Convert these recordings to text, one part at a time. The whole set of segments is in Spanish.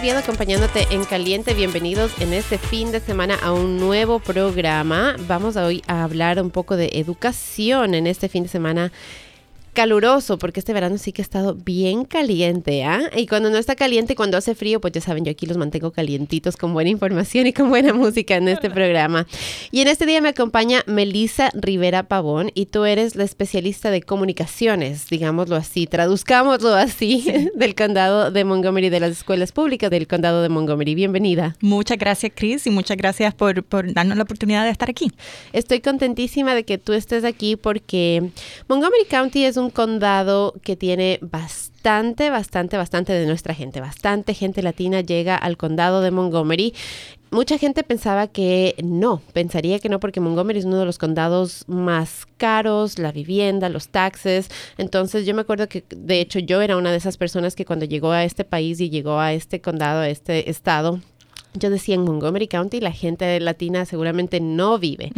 Acompañándote en Caliente. Bienvenidos en este fin de semana a un nuevo programa. Vamos hoy a hablar un poco de educación en este fin de semana caluroso, porque este verano sí que ha estado bien caliente, ¿ah? Y cuando no está caliente, cuando hace frío, pues ya saben, yo aquí los mantengo calientitos con buena información y con buena música en este programa. Y en este día me acompaña Melisa Rivera Pavón y tú eres la especialista de comunicaciones, digámoslo así, traduzcámoslo así, del condado de Montgomery, de las escuelas públicas del condado de Montgomery. Bienvenida. Muchas gracias, Chris, y muchas gracias por, por darnos la oportunidad de estar aquí. Estoy contentísima de que tú estés aquí porque Montgomery County es un condado que tiene bastante, bastante, bastante de nuestra gente. Bastante gente latina llega al condado de Montgomery. Mucha gente pensaba que no, pensaría que no porque Montgomery es uno de los condados más caros, la vivienda, los taxes. Entonces yo me acuerdo que de hecho yo era una de esas personas que cuando llegó a este país y llegó a este condado, a este estado, yo decía en Montgomery County la gente latina seguramente no vive,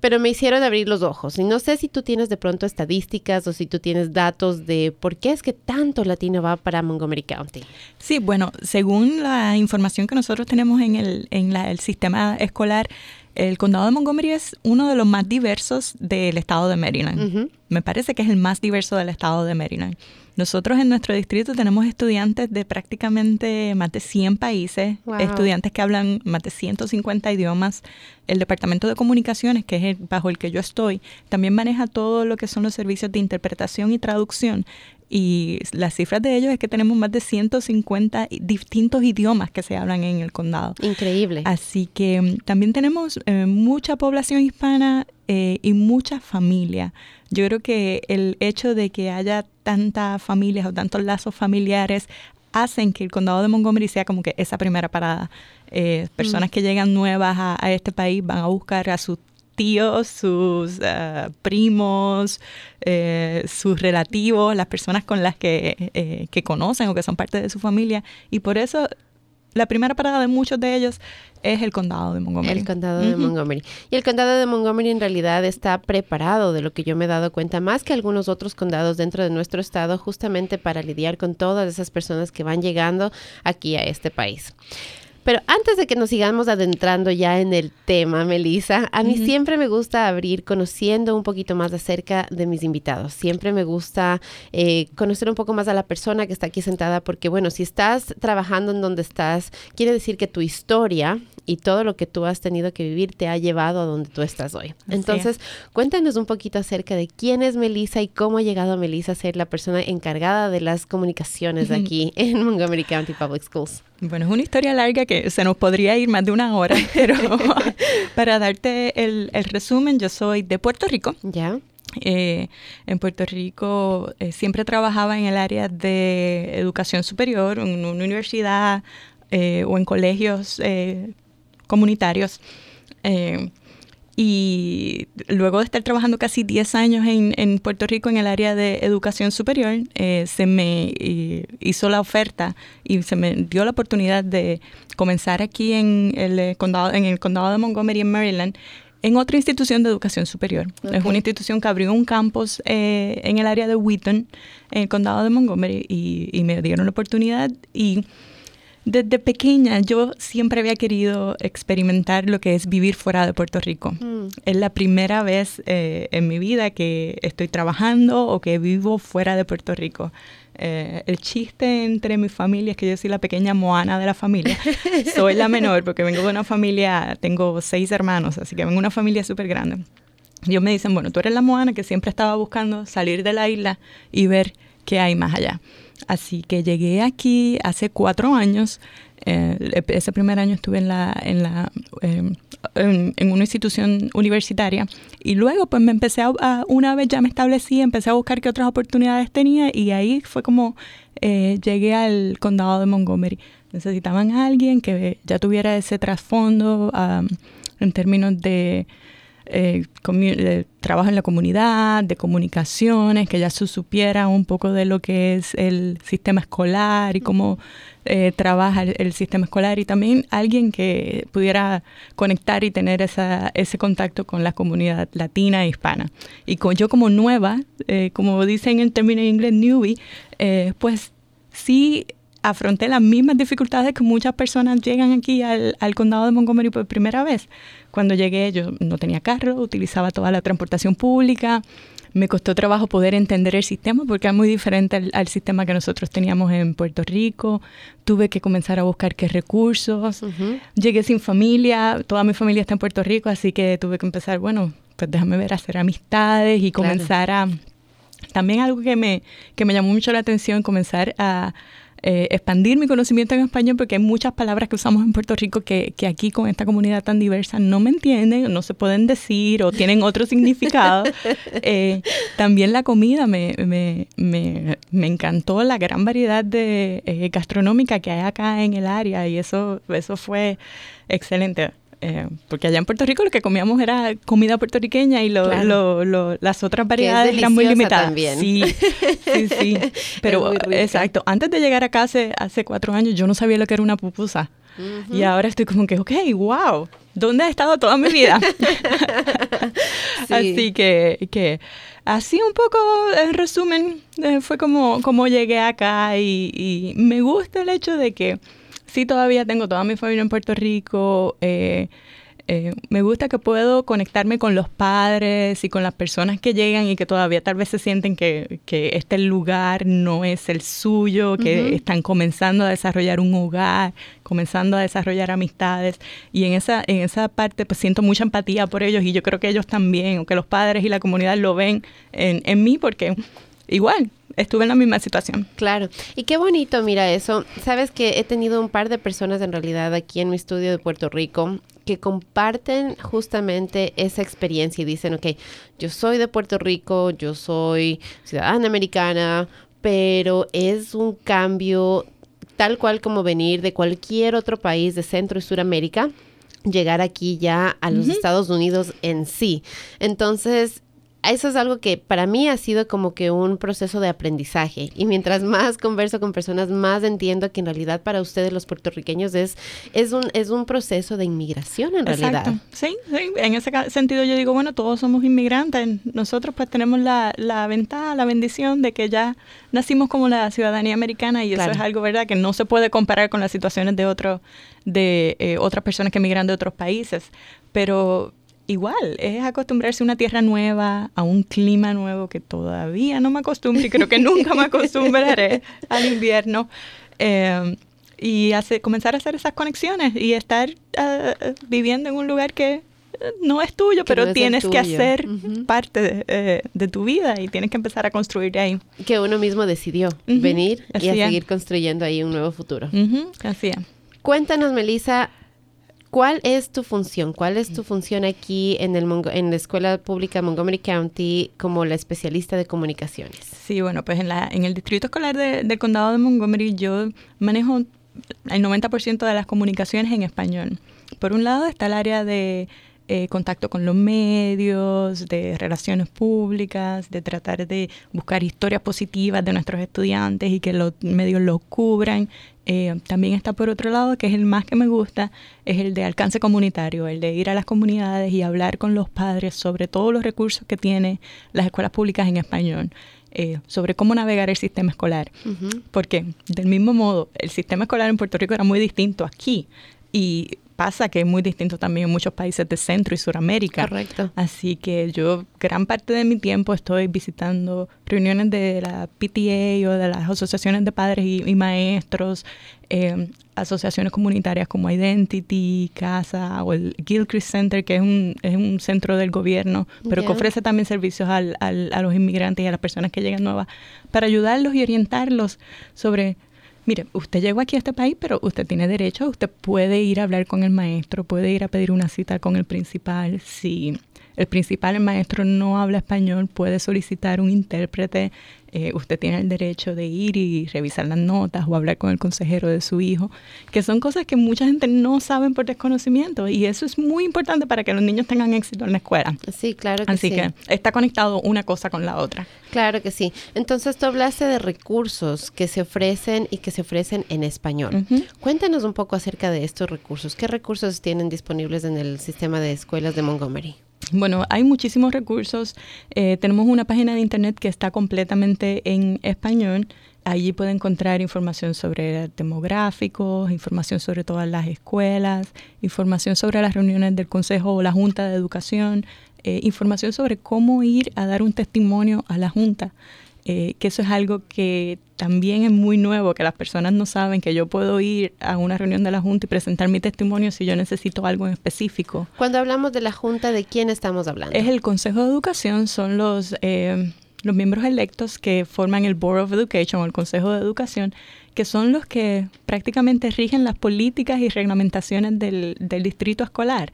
pero me hicieron abrir los ojos. Y no sé si tú tienes de pronto estadísticas o si tú tienes datos de por qué es que tanto latino va para Montgomery County. Sí, bueno, según la información que nosotros tenemos en el, en el sistema escolar, el condado de Montgomery es uno de los más diversos del estado de Maryland. Me parece que es el más diverso del estado de Maryland. Nosotros en nuestro distrito tenemos estudiantes de prácticamente más de 100 países, estudiantes que hablan más de 150 idiomas. El Departamento de Comunicaciones, que es el, bajo el que yo estoy, también maneja todo lo que son los servicios de interpretación y traducción. Y las cifras de ellos es que tenemos más de 150 distintos idiomas que se hablan en el condado. Increíble. Así que mm, también tenemos eh, mucha población hispana eh, y mucha familia. Yo creo que el hecho de que haya tantas familias o tantos lazos familiares hacen que el condado de Montgomery sea como que esa primera parada. Eh, personas mm. que llegan nuevas a, a, este país van a buscar a sus tíos, sus eh, primos, eh, sus relativos, las personas con las que, eh, que conocen o que son parte de su familia. Y por eso la primera parada de muchos de ellos es el condado de Montgomery. El condado de Montgomery. Y el condado de Montgomery en realidad está preparado, de lo que yo me he dado cuenta, más que algunos otros condados dentro de nuestro estado, justamente para lidiar con todas esas personas que van llegando aquí a este país. Pero antes de que nos sigamos adentrando ya en el tema, Melissa, a mí siempre me gusta abrir conociendo un poquito más acerca de mis invitados. Siempre me gusta eh, conocer un poco más a la persona que está aquí sentada, porque bueno, si estás trabajando en donde estás, quiere decir que tu historia y todo lo que tú has tenido que vivir te ha llevado a donde tú estás hoy. Entonces, cuéntanos un poquito acerca de quién es Melissa y cómo ha llegado Melissa a ser la persona encargada de las comunicaciones aquí en Montgomery County Public Schools. Bueno, es una historia larga que se nos podría ir más de una hora, pero para darte el, resumen, yo soy de Puerto Rico. Ya. Eh, en Puerto Rico eh, siempre trabajaba en el área de educación superior, en una universidad eh, o en colegios comunitarios. Y luego de estar trabajando casi 10 años en, en Puerto Rico en el área de educación superior, eh, se me hizo la oferta y se me dio la oportunidad de comenzar aquí en el eh, condado, en el condado de Montgomery, en Maryland, en otra institución de educación superior. Es una institución que abrió un campus eh, en el área de Wheaton, en el condado de Montgomery, y, y me dieron la oportunidad y desde pequeña yo siempre había querido experimentar lo que es vivir fuera de Puerto Rico. Mm. Es la primera vez eh, en mi vida que estoy trabajando o que vivo fuera de Puerto Rico. Eh, el chiste entre mi familia es que yo soy la pequeña Moana de la familia. soy la menor porque vengo de una familia, tengo seis hermanos, así que vengo de una familia súper grande. Ellos me dicen, bueno, tú eres la Moana que siempre estaba buscando salir de la isla y ver qué hay más allá. Así que llegué aquí hace cuatro años. Eh, ese primer año estuve en la, en la em, en, una institución universitaria y luego pues me empecé a, una vez ya me establecí, empecé a buscar qué otras oportunidades tenía y ahí fue como eh, llegué al condado de Montgomery. Necesitaban a alguien que ya tuviera ese trasfondo en términos de eh, trabajo en la comunidad, de comunicaciones, que ya se supiera un poco de lo que es el sistema escolar y cómo eh, trabaja el, sistema escolar y también alguien que pudiera conectar y tener esa, ese contacto con la comunidad latina e hispana. Y con, yo como nueva, eh, como dicen en términos en inglés, newbie, pues sí afronté las mismas dificultades que muchas personas llegan aquí al, al, condado de Montgomery por primera vez. Cuando llegué yo no tenía carro, utilizaba toda la transportación pública, me costó trabajo poder entender el sistema porque es muy diferente al, sistema que nosotros teníamos en Puerto Rico. Tuve que comenzar a buscar qué recursos. Llegué sin familia, toda mi familia está en Puerto Rico, así que tuve que empezar, bueno, pues déjame ver, hacer amistades y comenzar a... También algo que me, que me llamó mucho la atención, comenzar a eh, expandir mi conocimiento en español porque hay muchas palabras que usamos en Puerto Rico que, que, aquí con esta comunidad tan diversa no me entienden, no se pueden decir o tienen otro significado. Eh, también la comida, me, me, me, me, encantó la gran variedad de eh, gastronómica que hay acá en el área y eso, eso fue excelente. Eh, porque allá en Puerto Rico lo que comíamos era comida puertorriqueña y lo, lo, las otras variedades eran muy limitadas. También. Sí, sí, sí. Pero exacto, antes de llegar acá hace, hace cuatro años yo no sabía lo que era una pupusa. Y ahora estoy como que, ok, wow, ¿dónde he estado toda mi vida? Así que, que, así un poco, en resumen, eh, fue como, como llegué acá y, y me gusta el hecho de que sí todavía tengo toda mi familia en Puerto Rico. Eh, eh, me gusta que puedo conectarme con los padres y con las personas que llegan y que todavía tal vez se sienten que, este lugar no es el suyo, que están comenzando a desarrollar un hogar, comenzando a desarrollar amistades. Y en esa, en esa parte pues siento mucha empatía por ellos y yo creo que ellos también, o que los padres y la comunidad lo ven en, en mí porque igual estuve en la misma situación. Claro. Y qué bonito, mira eso. Sabes que he tenido un par de personas en realidad aquí en mi estudio de Puerto Rico que comparten justamente esa experiencia y dicen, ok, yo soy de Puerto Rico, yo soy ciudadana americana, pero es un cambio tal cual como venir de cualquier otro país de Centro y Suramérica llegar aquí ya a los Estados Unidos en sí. Entonces, eso es algo que para mí ha sido como que un proceso de aprendizaje. Y mientras más converso con personas, más entiendo que en realidad para ustedes los puertorriqueños es, es, un, es un proceso de inmigración en realidad. Sí, sí, en ese sentido yo digo, bueno, todos somos inmigrantes. Nosotros pues tenemos la, la ventaja, la bendición de que ya nacimos como la ciudadanía americana y eso es algo, ¿verdad?, que no se puede comparar con las situaciones de otros de eh, otras personas que emigran de otros países. Pero igual, es acostumbrarse a una tierra nueva, a un clima nuevo que todavía no me acostumbro y creo que nunca me acostumbraré al invierno. Eh, y hace, comenzar a hacer esas conexiones y estar ah, viviendo en un lugar que no es tuyo, pero tienes que hacer parte eh, de, tu vida y tienes que empezar a construir de ahí. Que uno mismo decidió venir y a seguir construyendo ahí un nuevo futuro. Así es. Cuéntanos, Melissa, ¿Cuál es tu función? ¿Cuál es tu función aquí en, el en la Escuela Pública Montgomery County como la especialista de comunicaciones? Sí, bueno, pues en, la, en el Distrito Escolar del Condado de Montgomery yo manejo el 90% de las comunicaciones en español. Por un lado está el área de eh, contacto con los medios, de relaciones públicas, de tratar de buscar historias positivas de nuestros estudiantes y que los medios los cubran. Eh, también está por otro lado, que es el más que me gusta, es el de alcance comunitario, el de ir a las comunidades y hablar con los padres sobre todos los recursos que tienen las escuelas públicas en español. Eh, sobre cómo navegar el sistema escolar. Porque, del mismo modo, el sistema escolar en Puerto Rico era muy distinto aquí. Y pasa que es muy distinto también en muchos países de Centro y Suramérica. Correcto. Así que yo gran parte de mi tiempo estoy visitando reuniones de la PTA o de las asociaciones de padres y, maestros, eh, asociaciones comunitarias como Identity, Casa o el Gilchrist Center, que es un, es un centro del gobierno, pero que ofrece también servicios al, al, a los inmigrantes y a las personas que llegan nuevas, para ayudarlos y orientarlos sobre mire, usted llegó aquí a este país, pero usted tiene derecho, usted puede ir a hablar con el maestro, puede ir a pedir una cita con el principal. Si el principal, el maestro, no habla español, puede solicitar un intérprete eh, usted tiene el derecho de ir y revisar las notas o hablar con el consejero de su hijo, que son cosas que mucha gente no sabe por desconocimiento y eso es muy importante para que los niños tengan éxito en la escuela. Sí, claro que sí. Así que está conectado una cosa con la otra. Claro que sí. Entonces tú hablaste de recursos que se ofrecen y que se ofrecen en español. Cuéntanos un poco acerca de estos recursos. ¿Qué recursos tienen disponibles en el sistema de escuelas de Montgomery? Bueno, hay muchísimos recursos. Eh, tenemos una página de internet que está completamente en español. Allí puede encontrar información sobre demográficos, información sobre todas las escuelas, información sobre las reuniones del Consejo o la Junta de Educación, eh, información sobre cómo ir a dar un testimonio a la Junta. Eh, que eso es algo que también es muy nuevo, que las personas no saben que yo puedo ir a una reunión de la Junta y presentar mi testimonio si yo necesito algo en específico. Cuando hablamos de la Junta, ¿de quién estamos hablando? Es el Consejo de Educación, son los, eh, los miembros electos que forman el Board of Education o el Consejo de Educación, que son los que prácticamente rigen las políticas y reglamentaciones del, del distrito escolar.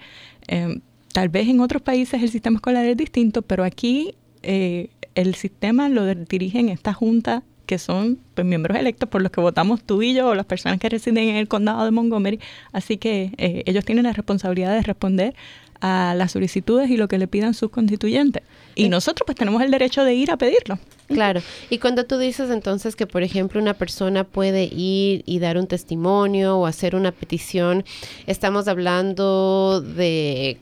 Eh, tal vez en otros países el sistema escolar es distinto, pero aquí eh, el sistema lo dirigen esta junta que son pues, miembros electos por los que votamos tú y yo o las personas que residen en el condado de Montgomery. Así que eh, ellos tienen la responsabilidad de responder a las solicitudes y lo que le pidan sus constituyentes. Y eh. nosotros pues tenemos el derecho de ir a pedirlo. Claro. Y cuando tú dices entonces que, por ejemplo, una persona puede ir y dar un testimonio o hacer una petición, estamos hablando de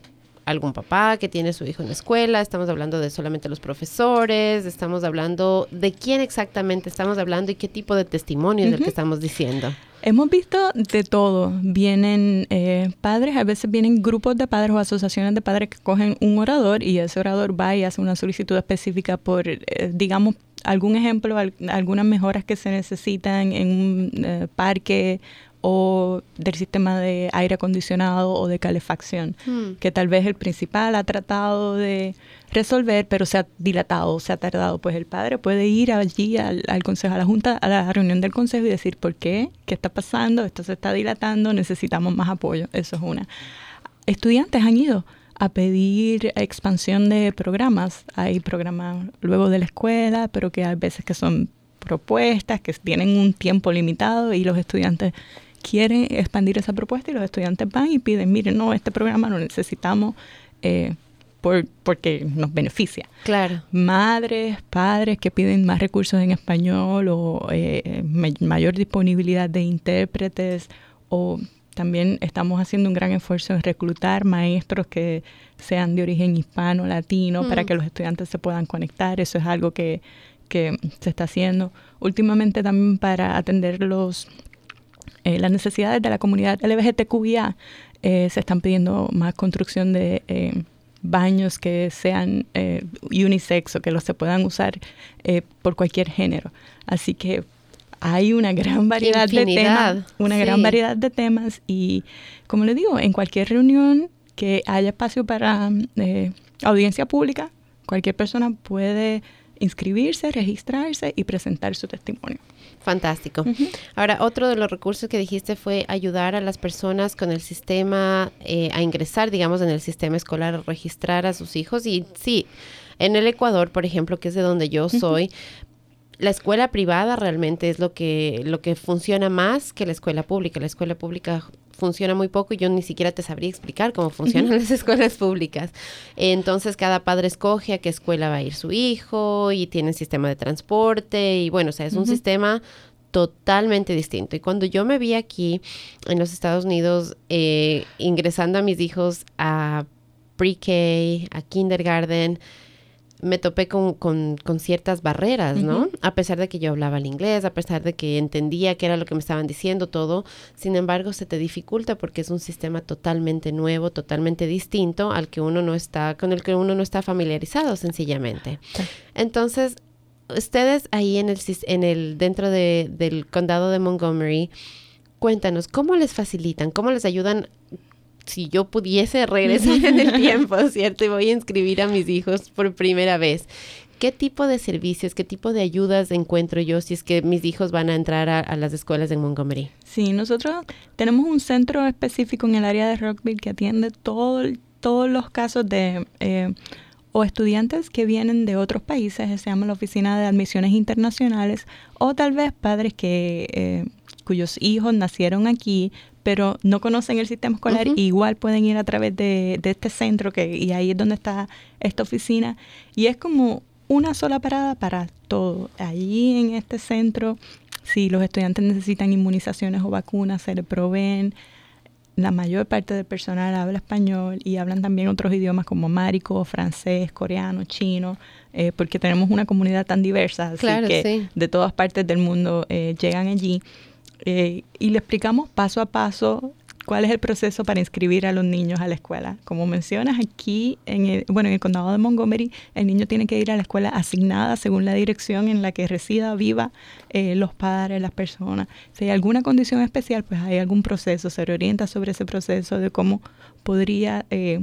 algún papá que tiene su hijo en la escuela, estamos hablando de solamente los profesores, estamos hablando de quién exactamente estamos hablando y qué tipo de testimonio es el que estamos diciendo. Hemos visto de todo. Vienen eh, padres, a veces vienen grupos de padres o asociaciones de padres que cogen un orador y ese orador va y hace una solicitud específica por, eh, digamos, algún ejemplo, algunas mejoras que se necesitan en un eh, parque o del sistema de aire acondicionado o de calefacción, hmm. que tal vez el principal ha tratado de resolver, pero se ha dilatado, se ha tardado. Pues el padre puede ir allí al, consejo, a la junta, a la reunión del consejo y decir, ¿por qué? ¿Qué está pasando? Esto se está dilatando, necesitamos más apoyo. Eso es una. Estudiantes han ido a pedir expansión de programas. Hay programas luego de la escuela, pero que hay veces que son propuestas, que tienen un tiempo limitado y los estudiantes quiere expandir esa propuesta y los estudiantes van y piden, miren, no, este programa lo necesitamos eh, por, porque nos beneficia. Claro. Madres, padres que piden más recursos en español o eh, mayor disponibilidad de intérpretes o también estamos haciendo un gran esfuerzo en reclutar maestros que sean de origen hispano, latino, para que los estudiantes se puedan conectar. Eso es algo que, que se está haciendo. Últimamente también para atender los eh, las necesidades de la comunidad LGBTQIA, eh, se están pidiendo más construcción de eh, baños que sean eh, unisex o que los se puedan usar por cualquier género. Así que hay una gran variedad de temas, una gran variedad de temas y como le digo, en cualquier reunión que haya espacio para audiencia pública, cualquier persona puede inscribirse, registrarse y presentar su testimonio. Fantástico. Ahora, otro de los recursos que dijiste fue ayudar a las personas con el sistema eh, a ingresar, digamos, en el sistema escolar, a registrar a sus hijos. Y sí, en el Ecuador, por ejemplo, que es de donde yo soy, la escuela privada realmente es lo que, lo que funciona más que la escuela pública. La escuela pública funciona muy poco y yo ni siquiera te sabría explicar cómo funcionan las escuelas públicas. Entonces cada padre escoge a qué escuela va a ir su hijo y tiene sistema de transporte y bueno, o sea, es un sistema totalmente distinto. Y cuando yo me vi aquí en los Estados Unidos eh, ingresando a mis hijos a pre-K, a kindergarten, me topé con, con, ciertas barreras, ¿no? A pesar de que yo hablaba el inglés, a pesar de que entendía qué era lo que me estaban diciendo, todo, sin embargo se te dificulta porque es un sistema totalmente nuevo, totalmente distinto al que uno no está, con el que uno no está familiarizado sencillamente. Entonces, ustedes ahí en el, en el dentro de, del condado de Montgomery, cuéntanos, ¿cómo les facilitan? ¿Cómo les ayudan si yo pudiese regresar en el tiempo, ¿cierto? Y voy a inscribir a mis hijos por primera vez. ¿Qué tipo de servicios, qué tipo de ayudas encuentro yo si es que mis hijos van a entrar a, las escuelas de Montgomery? Sí, nosotros tenemos un centro específico en el área de Rockville que atiende todo, todos los casos de eh, o estudiantes que vienen de otros países, se llama la Oficina de Admisiones Internacionales, o tal vez padres que eh, cuyos hijos nacieron aquí, pero no conocen el sistema escolar, igual pueden ir a través de, este centro, que, y ahí es donde está esta oficina. Y es como una sola parada para todo. Allí en este centro, si los estudiantes necesitan inmunizaciones o vacunas, se les proveen. la mayor parte del personal habla español y hablan también otros idiomas como márico, francés, coreano, chino, eh, porque tenemos una comunidad tan diversa, así que de todas partes del mundo eh, llegan allí. Eh, y le explicamos paso a paso cuál es el proceso para inscribir a los niños a la escuela. Como mencionas aquí, en el, bueno, en el condado de Montgomery, el niño tiene que ir a la escuela asignada según la dirección en la que resida, viva eh, los padres, las personas. Si hay alguna condición especial, pues hay algún proceso, se orienta sobre ese proceso de cómo podría eh,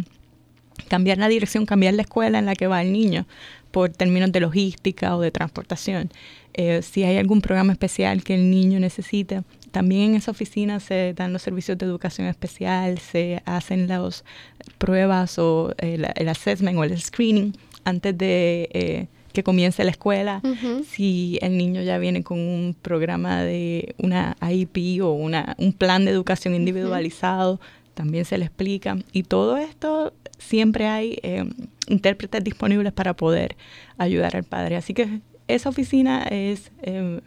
cambiar la dirección, cambiar la escuela en la que va el niño por términos de logística o de transportación. Eh, si hay algún programa especial que el niño necesita, también en esa oficina se dan los servicios de educación especial, se hacen las pruebas o el, assessment o el screening antes de eh, que comience la escuela. Si el niño ya viene con un programa de una IEP o una, un plan de educación individualizado, también se le explica. Y todo esto siempre hay eh, intérpretes disponibles para poder ayudar al padre. Así que esa oficina es eh,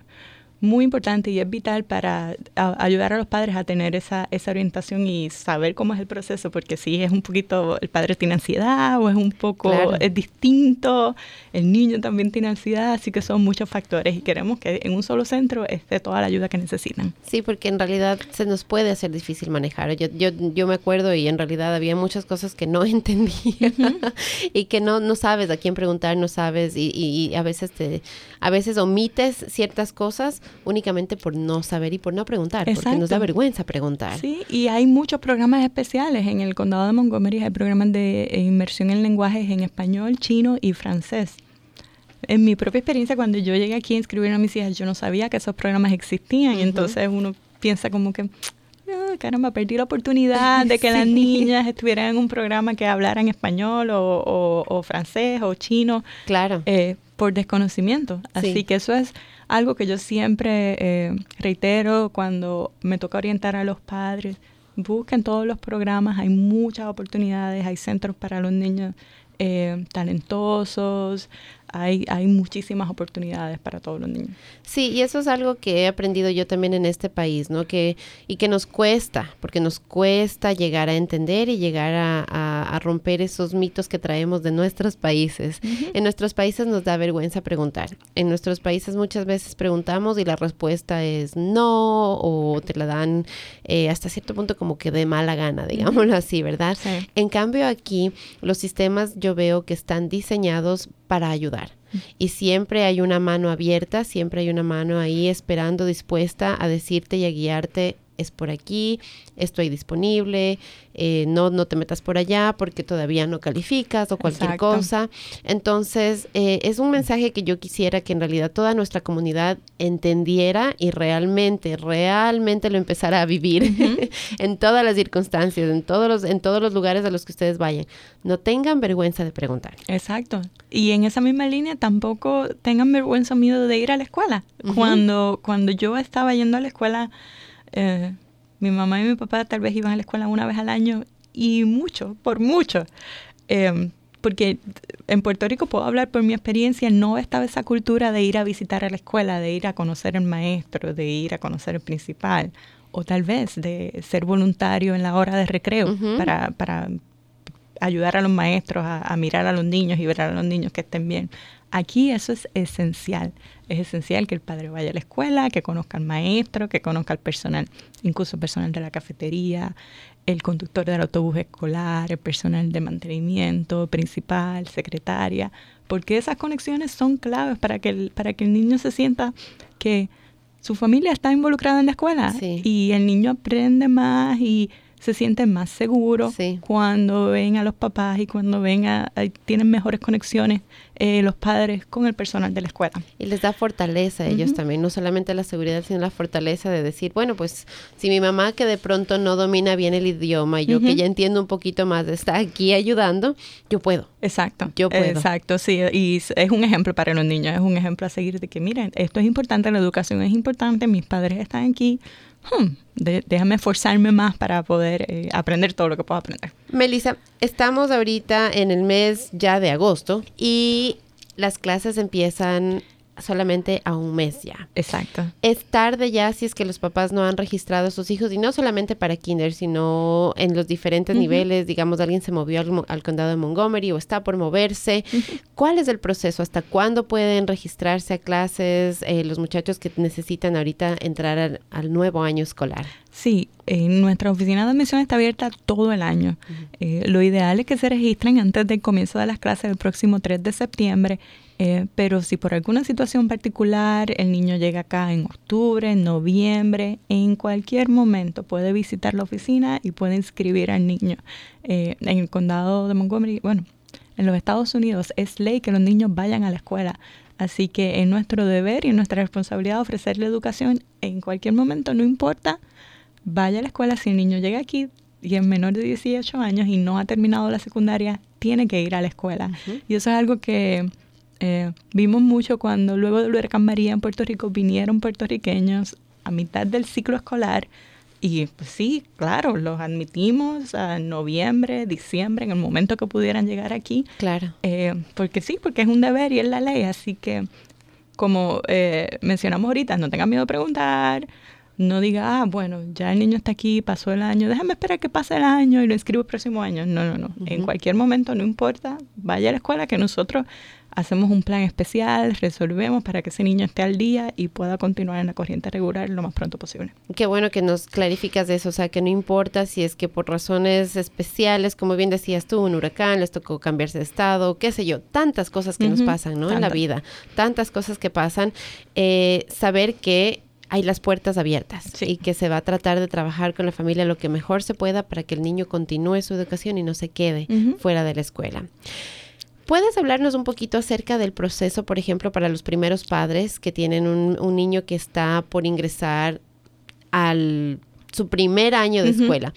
muy importante y es vital para ayudar a los padres a tener esa, esa orientación y saber cómo es el proceso, porque si es un poquito, el padre tiene ansiedad o es un poco, es distinto, el niño también tiene ansiedad, así que son muchos factores y queremos que en un solo centro esté toda la ayuda que necesitan. Sí, porque en realidad se nos puede hacer difícil manejar. Yo, yo, yo me acuerdo y en realidad había muchas cosas que no entendía y que no, no sabes a quién preguntar, no sabes y, y, y a veces te, a veces omites ciertas cosas únicamente por no saber y por no preguntar, porque nos da vergüenza preguntar. Sí, y hay muchos programas especiales en el condado de Montgomery, hay programas de inmersión en lenguajes en español, chino y francés. En mi propia experiencia, cuando yo llegué aquí a inscribir a mis hijas, yo no sabía que esos programas existían, entonces uno piensa como que, caramba, perdí la oportunidad de que las niñas estuvieran en un programa que hablaran español o, francés o chino. Claro. Eh, por desconocimiento. Así que eso es algo que yo siempre eh, reitero cuando me toca orientar a los padres. Busquen todos los programas, hay muchas oportunidades, hay centros para los niños eh, talentosos, hay, hay muchísimas oportunidades para todos los niños. Sí, y eso es algo que he aprendido yo también en este país, ¿no? Que, y que nos cuesta, porque nos cuesta llegar a entender y llegar a, romper esos mitos que traemos de nuestros países. En nuestros países nos da vergüenza preguntar. En nuestros países muchas veces preguntamos y la respuesta es no, o te la dan eh, hasta cierto punto como que de mala gana, digámoslo así, ¿verdad? En cambio aquí los sistemas yo veo que están diseñados para ayudar. Y siempre hay una mano abierta, siempre hay una mano ahí esperando, dispuesta a decirte y a guiarte es por aquí, estoy disponible, eh, no, no te metas por allá porque todavía no calificas o cualquier cosa. Entonces, eh, es un mensaje que yo quisiera que en realidad toda nuestra comunidad entendiera y realmente, realmente lo empezara a vivir en todas las circunstancias, en todos, los, en todos los lugares a los que ustedes vayan. No tengan vergüenza de preguntar. Exacto. Y en esa misma línea tampoco tengan vergüenza o miedo de ir a la escuela. cuando, cuando yo estaba yendo a la escuela, eh, mi mamá y mi papá tal vez iban a la escuela una vez al año y mucho, por mucho. Em, porque en Puerto Rico puedo hablar por mi experiencia, no estaba esa cultura de ir a visitar a la escuela, de ir a conocer al maestro, de ir a conocer al principal, o tal vez de ser voluntario en la hora de recreo para, para ayudar a los maestros a, mirar a los niños y ver a los niños que estén bien. Aquí eso es esencial. Es esencial que el padre vaya a la escuela, que conozca al maestro, que conozca al personal, incluso el personal de la cafetería, el conductor del autobús escolar, el personal de mantenimiento, principal, secretaria, porque esas conexiones son claves para que el, para que el niño se sienta que su familia está involucrada en la escuela y el niño aprende más y se sienten más seguros cuando ven a los papás y cuando ven a, tienen mejores conexiones eh, los padres con el personal de la escuela. Y les da fortaleza a ellos también, no solamente la seguridad, sino la fortaleza de decir, bueno, pues si mi mamá que de pronto no domina bien el idioma y yo que ya entiendo un poquito más está aquí ayudando, yo puedo. Exacto. Yo puedo. Exacto, sí. Y es un ejemplo para los niños, es un ejemplo a seguir de que, miren, esto es importante, la educación es importante, mis padres están aquí, Hmm, déjame esforzarme más para poder eh, aprender todo lo que puedo aprender. Melissa, estamos ahorita en el mes ya de agosto y las clases empiezan solamente a un mes ya. Exacto. Es tarde ya si es que los papás no han registrado a sus hijos y no solamente para kinder, sino en los diferentes niveles, digamos, alguien se movió al, condado de Montgomery o está por moverse. ¿Cuál es el proceso? ¿Hasta cuándo pueden registrarse a clases eh, los muchachos que necesitan ahorita entrar al, nuevo año escolar? Sí, nuestra oficina de admisión está abierta todo el año. Eh, lo ideal es que se registren antes del comienzo de las clases el próximo 3 de septiembre eh, pero si por alguna situación particular el niño llega acá en octubre, en noviembre, en cualquier momento puede visitar la oficina y puede inscribir al niño. Eh, en el condado de Montgomery, bueno, en los Estados Unidos es ley que los niños vayan a la escuela. Así que es nuestro deber y nuestra responsabilidad ofrecerle educación en cualquier momento, no importa, vaya a la escuela. Si el niño llega aquí y es menor de 18 años y no ha terminado la secundaria, tiene que ir a la escuela. Y eso es algo que eh, vimos mucho cuando luego del huracán María en Puerto Rico vinieron puertorriqueños a mitad del ciclo escolar y pues sí, claro, los admitimos a noviembre, diciembre, en el momento que pudieran llegar aquí. Claro. Eh, porque sí, porque es un deber y es la ley, así que como eh, mencionamos ahorita, no tengan miedo de preguntar, no diga, ah, bueno, ya el niño está aquí, pasó el año, déjame esperar que pase el año y lo inscribo el próximo año. No, no, no. En cualquier momento, no importa, vaya a la escuela que nosotros hacemos un plan especial, resolvemos para que ese niño esté al día y pueda continuar en la corriente regular lo más pronto posible. Qué bueno que nos clarificas eso, o sea, que no importa si es que por razones especiales, como bien decías tú, un huracán, les tocó cambiarse de estado, qué sé yo, tantas cosas que nos pasan, ¿no? En la vida, tantas cosas que pasan, eh, saber que hay las puertas abiertas y que se va a tratar de trabajar con la familia lo que mejor se pueda para que el niño continúe su educación y no se quede fuera de la escuela. ¿Puedes hablarnos un poquito acerca del proceso, por ejemplo, para los primeros padres que tienen un, niño que está por ingresar al su primer año de escuela?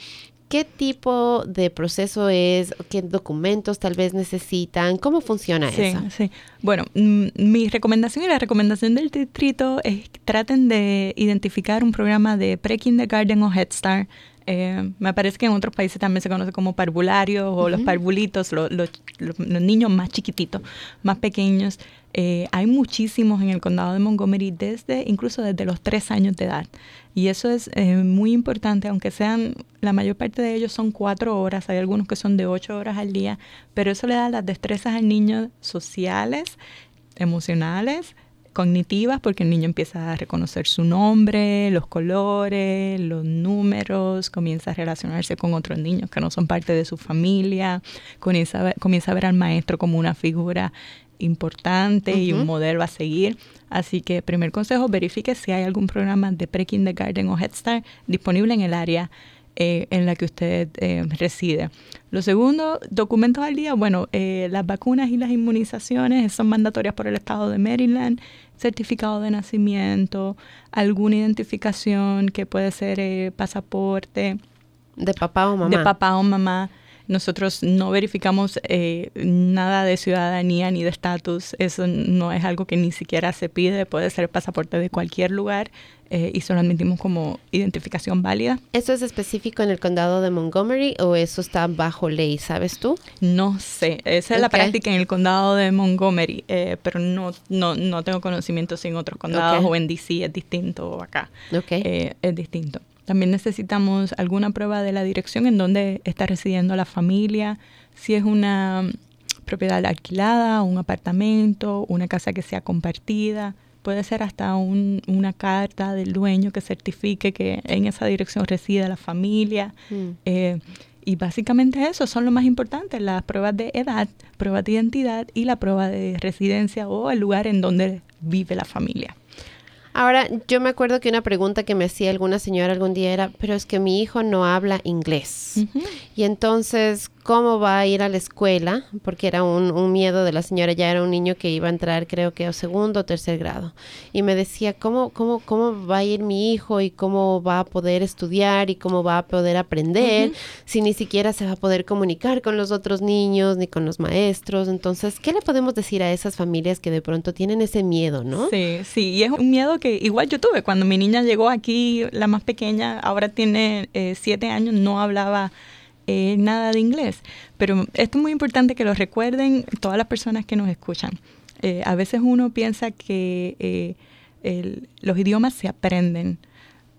¿Qué tipo de proceso es? ¿Qué documentos tal vez necesitan? ¿Cómo funciona eso? Sí, bueno, mm, mi recomendación y la recomendación del distrito es que traten de identificar un programa de pre-kindergarten o Head Start eh, me parece que en otros países también se conoce como parvularios o los parvulitos, los, niños más chiquititos, más pequeños. Eh, hay muchísimos en el condado de Montgomery desde incluso desde los tres años de edad. Y eso es eh, muy importante, aunque sean, la mayor parte de ellos son cuatro horas, hay algunos que son de ocho horas al día, pero eso le da las destrezas al niño sociales, emocionales, cognitivas porque el niño empieza a reconocer su nombre, los colores, los números, comienza a relacionarse con otros niños que no son parte de su familia, comienza a ver, comienza a ver al maestro como una figura importante y un modelo a seguir. Así que primer consejo, verifique si hay algún programa de pre-kindergarten o Head Start disponible en el área eh, en la que usted eh, reside. Lo segundo, documentos al día. Bueno, eh, las vacunas y las inmunizaciones son mandatorias por el estado de Maryland. Certificado de nacimiento, alguna identificación que puede ser pasaporte. De papá o mamá. De papá o mamá. Nosotros no verificamos eh, nada de ciudadanía ni de estatus. Eso no es algo que ni siquiera se pide. Puede ser pasaporte de cualquier lugar eh, y solo admitimos como identificación válida. ¿Eso es específico en el condado de Montgomery o eso está bajo ley? ¿Sabes tú? No sé. Esa es la práctica en el condado de Montgomery, eh, pero no, no, no tengo conocimiento si en otros condados o en DC es distinto o acá. es distinto. También necesitamos alguna prueba de la dirección en donde está residiendo la familia, si es una propiedad alquilada, un apartamento, una casa que sea compartida. Puede ser hasta una carta del dueño que certifique que en esa dirección reside la familia. Mm. Eh, y básicamente eso son lo más importante, las pruebas de edad, pruebas de identidad y la prueba de residencia o el lugar en donde vive la familia. Ahora, yo me acuerdo que una pregunta que me hacía alguna señora algún día era, pero es que mi hijo no habla inglés. Y entonces, cómo va a ir a la escuela, porque era un, miedo de la señora, ya era un niño que iba a entrar creo que a segundo o tercer grado. Y me decía, ¿cómo, cómo, cómo va a ir mi hijo y cómo va a poder estudiar y cómo va a poder aprender si ni siquiera se va a poder comunicar con los otros niños ni con los maestros? Entonces, ¿qué le podemos decir a esas familias que de pronto tienen ese miedo, no? Sí, sí, y es un miedo que igual yo tuve cuando mi niña llegó aquí, la más pequeña, ahora tiene eh, siete años, no hablaba eh, nada de inglés. Pero esto es muy importante que lo recuerden todas las personas que nos escuchan. Eh, a veces uno piensa que los idiomas se aprenden,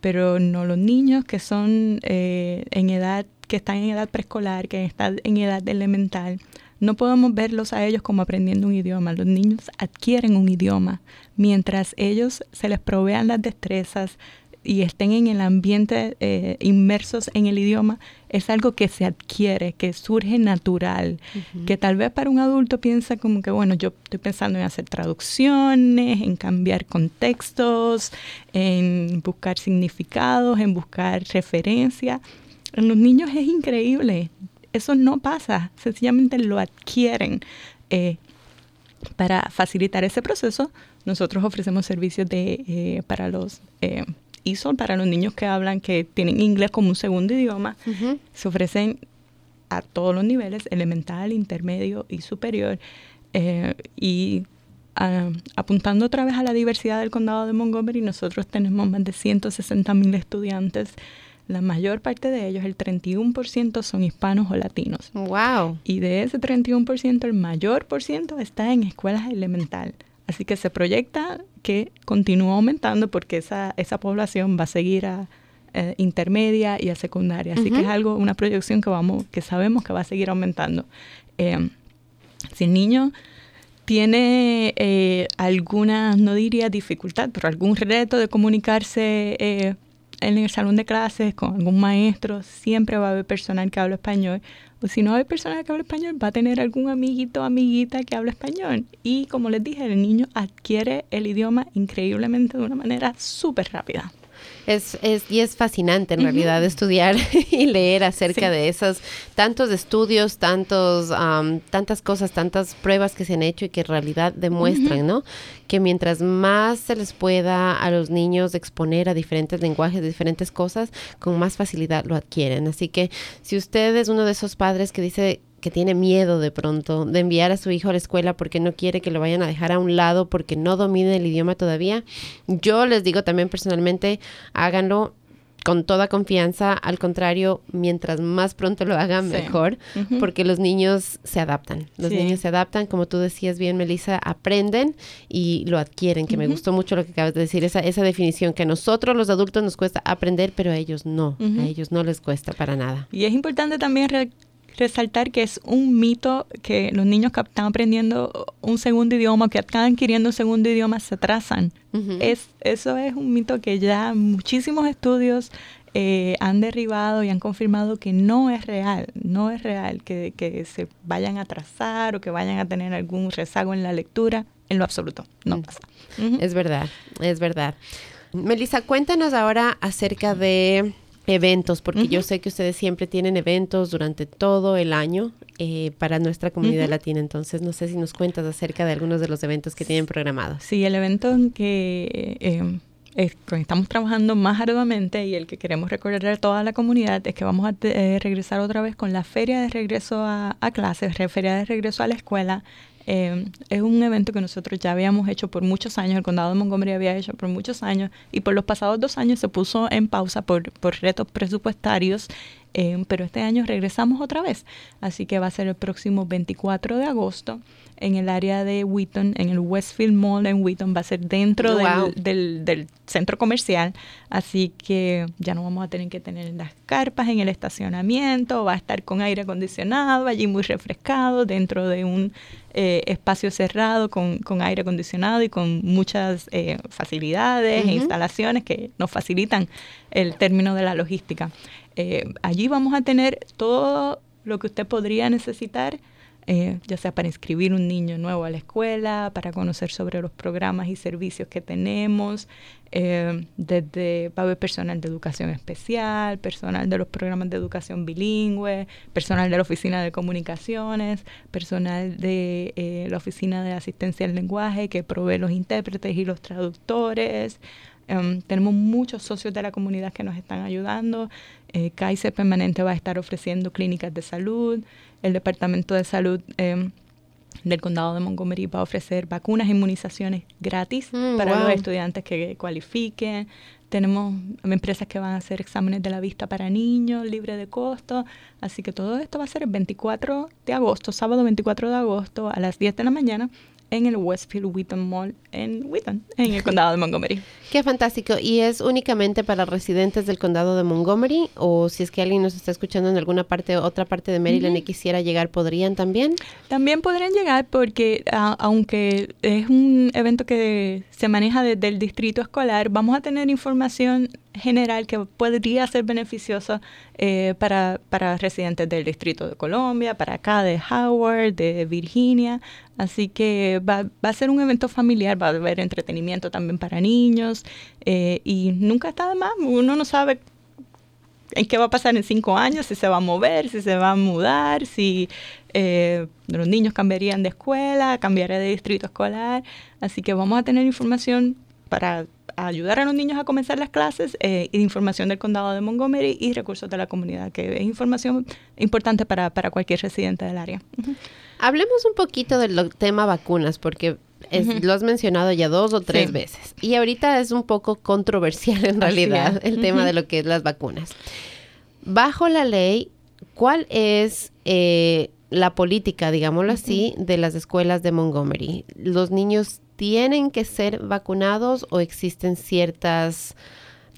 pero no los niños que son en edad, que están en edad preescolar, que están en edad elemental, no podemos verlos a ellos como aprendiendo un idioma. Los niños adquieren un idioma mientras ellos se les provean las destrezas y estén en el ambiente eh, inmersos en el idioma, es algo que se adquiere, que surge natural, que tal vez para un adulto piensa como que, bueno, yo estoy pensando en hacer traducciones, en cambiar contextos, en buscar significados, en buscar referencia. En los niños es increíble, eso no pasa, sencillamente lo adquieren. Eh, para facilitar ese proceso, nosotros ofrecemos servicios de, eh, para los eh, para los niños que hablan, que tienen inglés como un segundo idioma. Se ofrecen a todos los niveles, elemental, intermedio y superior. y ah, apuntando otra vez a la diversidad del condado de Montgomery, nosotros tenemos más de 160 mil estudiantes la mayor parte de ellos, el 31% son hispanos o latinos. Wow. Y de ese 31%, el mayor por ciento está en escuelas elemental. Así que se proyecta que continúa aumentando porque esa, esa población va a seguir a eh, intermedia y a secundaria. Así que es algo, una proyección que vamos, que sabemos que va a seguir aumentando. Eh, si el niño tiene eh, alguna, no diría dificultad, pero algún reto de comunicarse eh, en el salón de clases con algún maestro, siempre va a haber personal que habla español. O si no hay personal que habla español, va a tener algún amiguito o amiguita que habla español. Y como les dije, el niño adquiere el idioma increíblemente de una manera súper rápida. Es, es, y es fascinante en realidad estudiar y leer acerca de esos tantos estudios, tantos, tantas cosas, tantas pruebas que se han hecho y que en realidad demuestran, ¿no? Que mientras más se les pueda a los niños exponer a diferentes lenguajes, diferentes cosas, con más facilidad lo adquieren. Así que si usted es uno de esos padres que dice, que tiene miedo de pronto de enviar a su hijo a la escuela porque no quiere que lo vayan a dejar a un lado porque no domine el idioma todavía, yo les digo también personalmente, háganlo con toda confianza, al contrario, mientras más pronto lo hagan, mejor, porque los niños se adaptan, los niños se adaptan, como tú decías bien, Melissa, aprenden y lo adquieren, que me gustó mucho lo que acabas de decir, esa, esa definición, que a nosotros los adultos nos cuesta aprender, pero a ellos no, a ellos no les cuesta para nada. Y es importante también resaltar que es un mito que los niños que están aprendiendo un segundo idioma, que están adquiriendo un segundo idioma, se atrasan. es, eso es un mito que ya muchísimos estudios eh, han derribado y han confirmado que no es real, no es real que, que, se vayan a atrasar o que vayan a tener algún rezago en la lectura, en lo absoluto, no pasa. Es verdad, es verdad. Melissa, cuéntanos ahora acerca de eventos, porque yo sé que ustedes siempre tienen eventos durante todo el año eh, para nuestra comunidad latina. Entonces, no sé si nos cuentas acerca de algunos de los eventos que tienen programados. Sí, el evento en que eh, estamos trabajando más arduamente y el que queremos recordar a toda la comunidad es que vamos a eh, regresar otra vez con la feria de regreso a, a clases, feria de regreso a la escuela eh, es un evento que nosotros ya habíamos hecho por muchos años, el condado de Montgomery había hecho por muchos años y por los pasados dos años se puso en pausa por, por retos presupuestarios, eh, pero este año regresamos otra vez, así que va a ser el próximo 24 de agosto en el área de Wheaton, en el Westfield Mall en Wheaton, va a ser dentro del, del, centro comercial, así que ya no vamos a tener que tener las carpas en el estacionamiento, va a estar con aire acondicionado, allí muy refrescado, dentro de un eh, espacio cerrado con, con, aire acondicionado y con muchas eh, facilidades e instalaciones que nos facilitan el término de la logística. Eh, allí vamos a tener todo lo que usted podría necesitar eh, ya sea para inscribir un niño nuevo a la escuela, para conocer sobre los programas y servicios que tenemos, eh, desde va a haber personal de educación especial, personal de los programas de educación bilingüe, personal de la oficina de comunicaciones, personal de eh, la oficina de asistencia al lenguaje que provee los intérpretes y los traductores. Em, tenemos muchos socios de la comunidad que nos están ayudando. Eh, Kaiser Permanente va a estar ofreciendo clínicas de salud el Departamento de Salud em, del Condado de Montgomery va a ofrecer vacunas e inmunizaciones gratis mm, para los estudiantes que cualifiquen. Tenemos empresas que van a hacer exámenes de la vista para niños, libre de costo. Así que todo esto va a ser el 24 de agosto, sábado 24 de agosto a las 10 de la mañana en el Westfield Wheaton Mall en Wheaton, en el condado de Montgomery. Qué fantástico. ¿Y es únicamente para residentes del condado de Montgomery? ¿O si es que alguien nos está escuchando en alguna parte, otra parte de Maryland y quisiera llegar, podrían también? También podrían llegar porque aunque es un evento que se maneja desde el distrito escolar, vamos a tener información general que podría ser beneficiosa eh, para, para residentes del Distrito de Colombia, para acá de Howard, de Virginia. Así que va, va a ser un evento familiar, va a haber entretenimiento también para niños eh, y nunca está de más, uno no sabe en qué va a pasar en cinco años, si se va a mover, si se va a mudar, si eh, los niños cambiarían de escuela, cambiaría de distrito escolar. Así que vamos a tener información para ayudar a los niños a comenzar las clases, eh, información del condado de Montgomery y recursos de la comunidad, que es información importante para, para cualquier residente del área. Hablemos un poquito del tema vacunas, porque lo has mencionado ya dos o tres veces. Y ahorita es un poco controversial en realidad el tema de lo que es las vacunas. Bajo la ley, ¿cuál es eh, la política, digámoslo así, de las escuelas de Montgomery? ¿Los niños tienen que ser vacunados o existen ciertas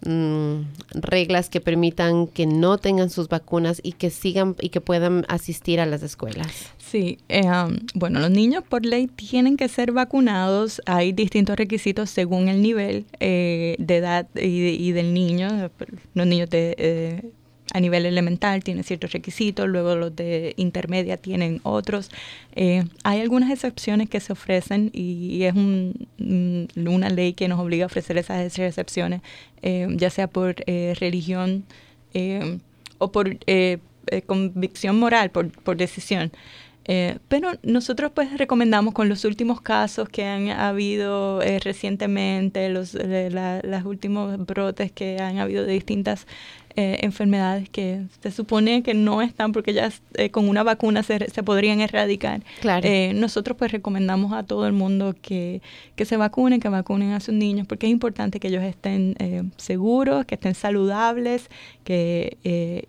mm, reglas que permitan que no tengan sus vacunas y que sigan y que puedan asistir a las escuelas? Sí, eh, um, bueno, los niños por ley tienen que ser vacunados. Hay distintos requisitos según el nivel eh, de edad y, del niño. Los niños de eh, a nivel elemental tienen ciertos requisitos, luego los de intermedia tienen otros. Eh, hay algunas excepciones que se ofrecen y, es una ley que nos obliga a ofrecer esas excepciones, eh, ya sea por eh, religión o por convicción moral, por, por decisión. Pero nosotros pues recomendamos con los últimos casos que han habido recientemente, los los últimos brotes que han habido de distintas eh, enfermedades que se supone que no están porque ya eh, con una vacuna se, se podrían erradicar. Claro. Eh, nosotros pues recomendamos a todo el mundo que, que, se vacunen, que vacunen a sus niños, porque es importante que ellos estén seguros, que estén saludables, que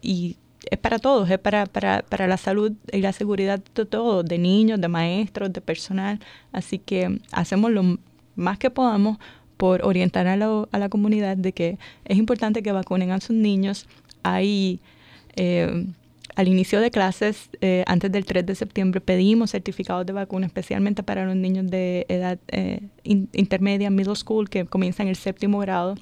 y es para todos, es para, para, para la salud y la seguridad de todos, de niños, de maestros, de personal. Así que hacemos lo más que podamos por orientar a la, a la comunidad de que es importante que vacunen a sus niños. Hay, eh, al inicio de clases, eh, antes del 3 de septiembre, pedimos certificados de vacuna, especialmente para los niños de edad eh, intermedia, middle school, que comienzan el séptimo grado.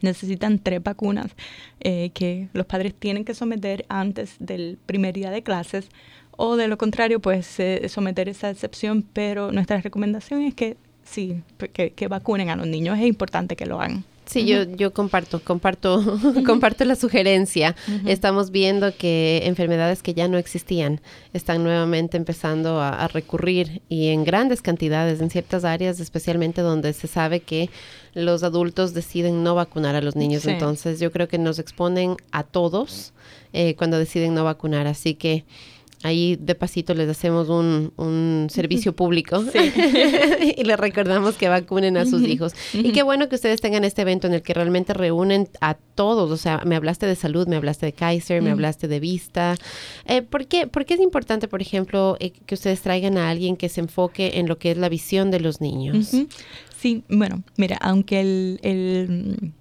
Necesitan tres vacunas que los padres tienen que someter antes del primer día de clases o de lo contrario, pues someter esa excepción, pero nuestra recomendación es que sí, que, que vacunen a los niños, es importante que lo hagan. Sí, yo, yo comparto, comparto, comparto la sugerencia. Estamos viendo que enfermedades que ya no existían están nuevamente empezando a, recurrir y en grandes cantidades en ciertas áreas, especialmente donde se sabe que los adultos deciden no vacunar a los niños. Entonces, yo creo que nos exponen a todos eh, cuando deciden no vacunar. Así que Ahí de pasito les hacemos un, un servicio público y les recordamos que vacunen a sus hijos. Y qué bueno que ustedes tengan este evento en el que realmente reúnen a todos. O sea, me hablaste de salud, me hablaste de Kaiser, me hablaste de vista. Eh, ¿por, qué, ¿por, qué, es importante, por ejemplo, eh, que ustedes traigan a alguien que se enfoque en lo que es la visión de los niños? Sí, bueno, mira, aunque el, el,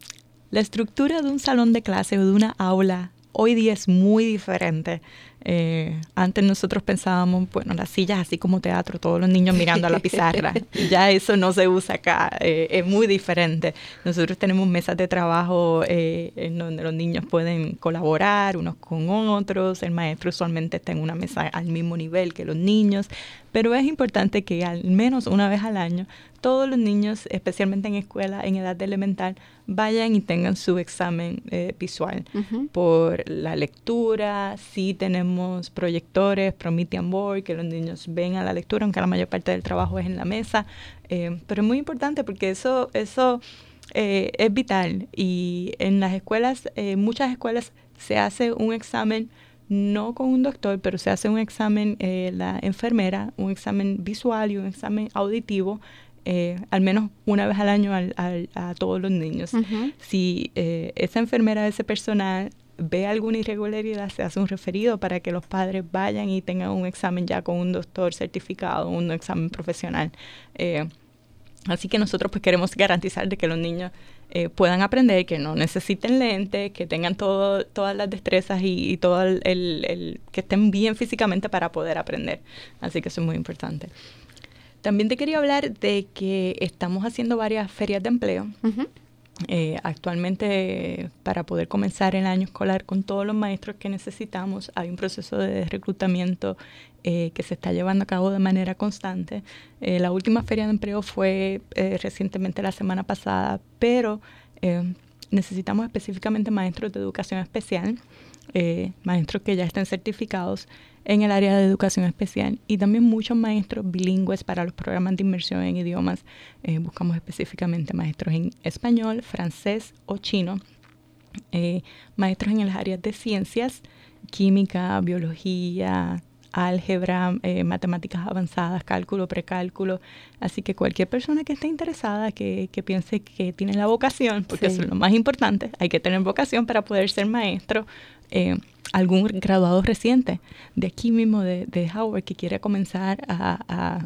la estructura de un salón de clase o de una aula hoy día es muy diferente eh, antes nosotros pensábamos, bueno, las sillas así como teatro, todos los niños mirando a la pizarra. ya eso no se usa acá, eh, es muy diferente. Nosotros tenemos mesas de trabajo eh, en donde los niños pueden colaborar unos con otros. El maestro usualmente está en una mesa al mismo nivel que los niños. Pero es importante que al menos una vez al año todos los niños, especialmente en escuela, en edad elemental, vayan y tengan su examen eh, visual por la lectura. Sí tenemos proyectores, Promethean Board, que los niños ven a la lectura, aunque la mayor parte del trabajo es en la mesa. Eh, pero es muy importante porque eso, eso eh, es vital. Y en las escuelas, muchas escuelas se hace un examen no con un doctor, pero se hace un examen eh, la enfermera, un examen visual y un examen auditivo, eh, al menos una vez al año a todos los niños. Si eh, esa enfermera, ese personal ve alguna irregularidad, se hace un referido para que los padres vayan y tengan un examen ya con un doctor certificado, un examen profesional. Eh, así que nosotros pues queremos garantizar de que los niños eh, puedan aprender, que no necesiten lentes, que tengan todo, todas las destrezas y, todo el, que estén bien físicamente para poder aprender. Así que eso es muy importante. También te quería hablar de que estamos haciendo varias ferias de empleo. Eh, actualmente, para poder comenzar el año escolar con todos los maestros que necesitamos, hay un proceso de reclutamiento eh, que se está llevando a cabo de manera constante. Eh, la última feria de empleo fue recientemente la semana pasada, pero necesitamos específicamente maestros de educación especial, maestros que ya estén certificados en el área de educación especial y también muchos maestros bilingües para los programas de inmersión en idiomas. Eh, buscamos específicamente maestros en español, francés o chino, eh, maestros en las áreas de ciencias, química, biología, álgebra, eh, matemáticas avanzadas, cálculo, precálculo. Así que cualquier persona que esté interesada, que, piense que tiene la vocación, porque eso es lo más importante, hay que tener vocación para poder ser maestro, eh, algún graduado reciente de aquí mismo, de, Howard, que quiere comenzar a,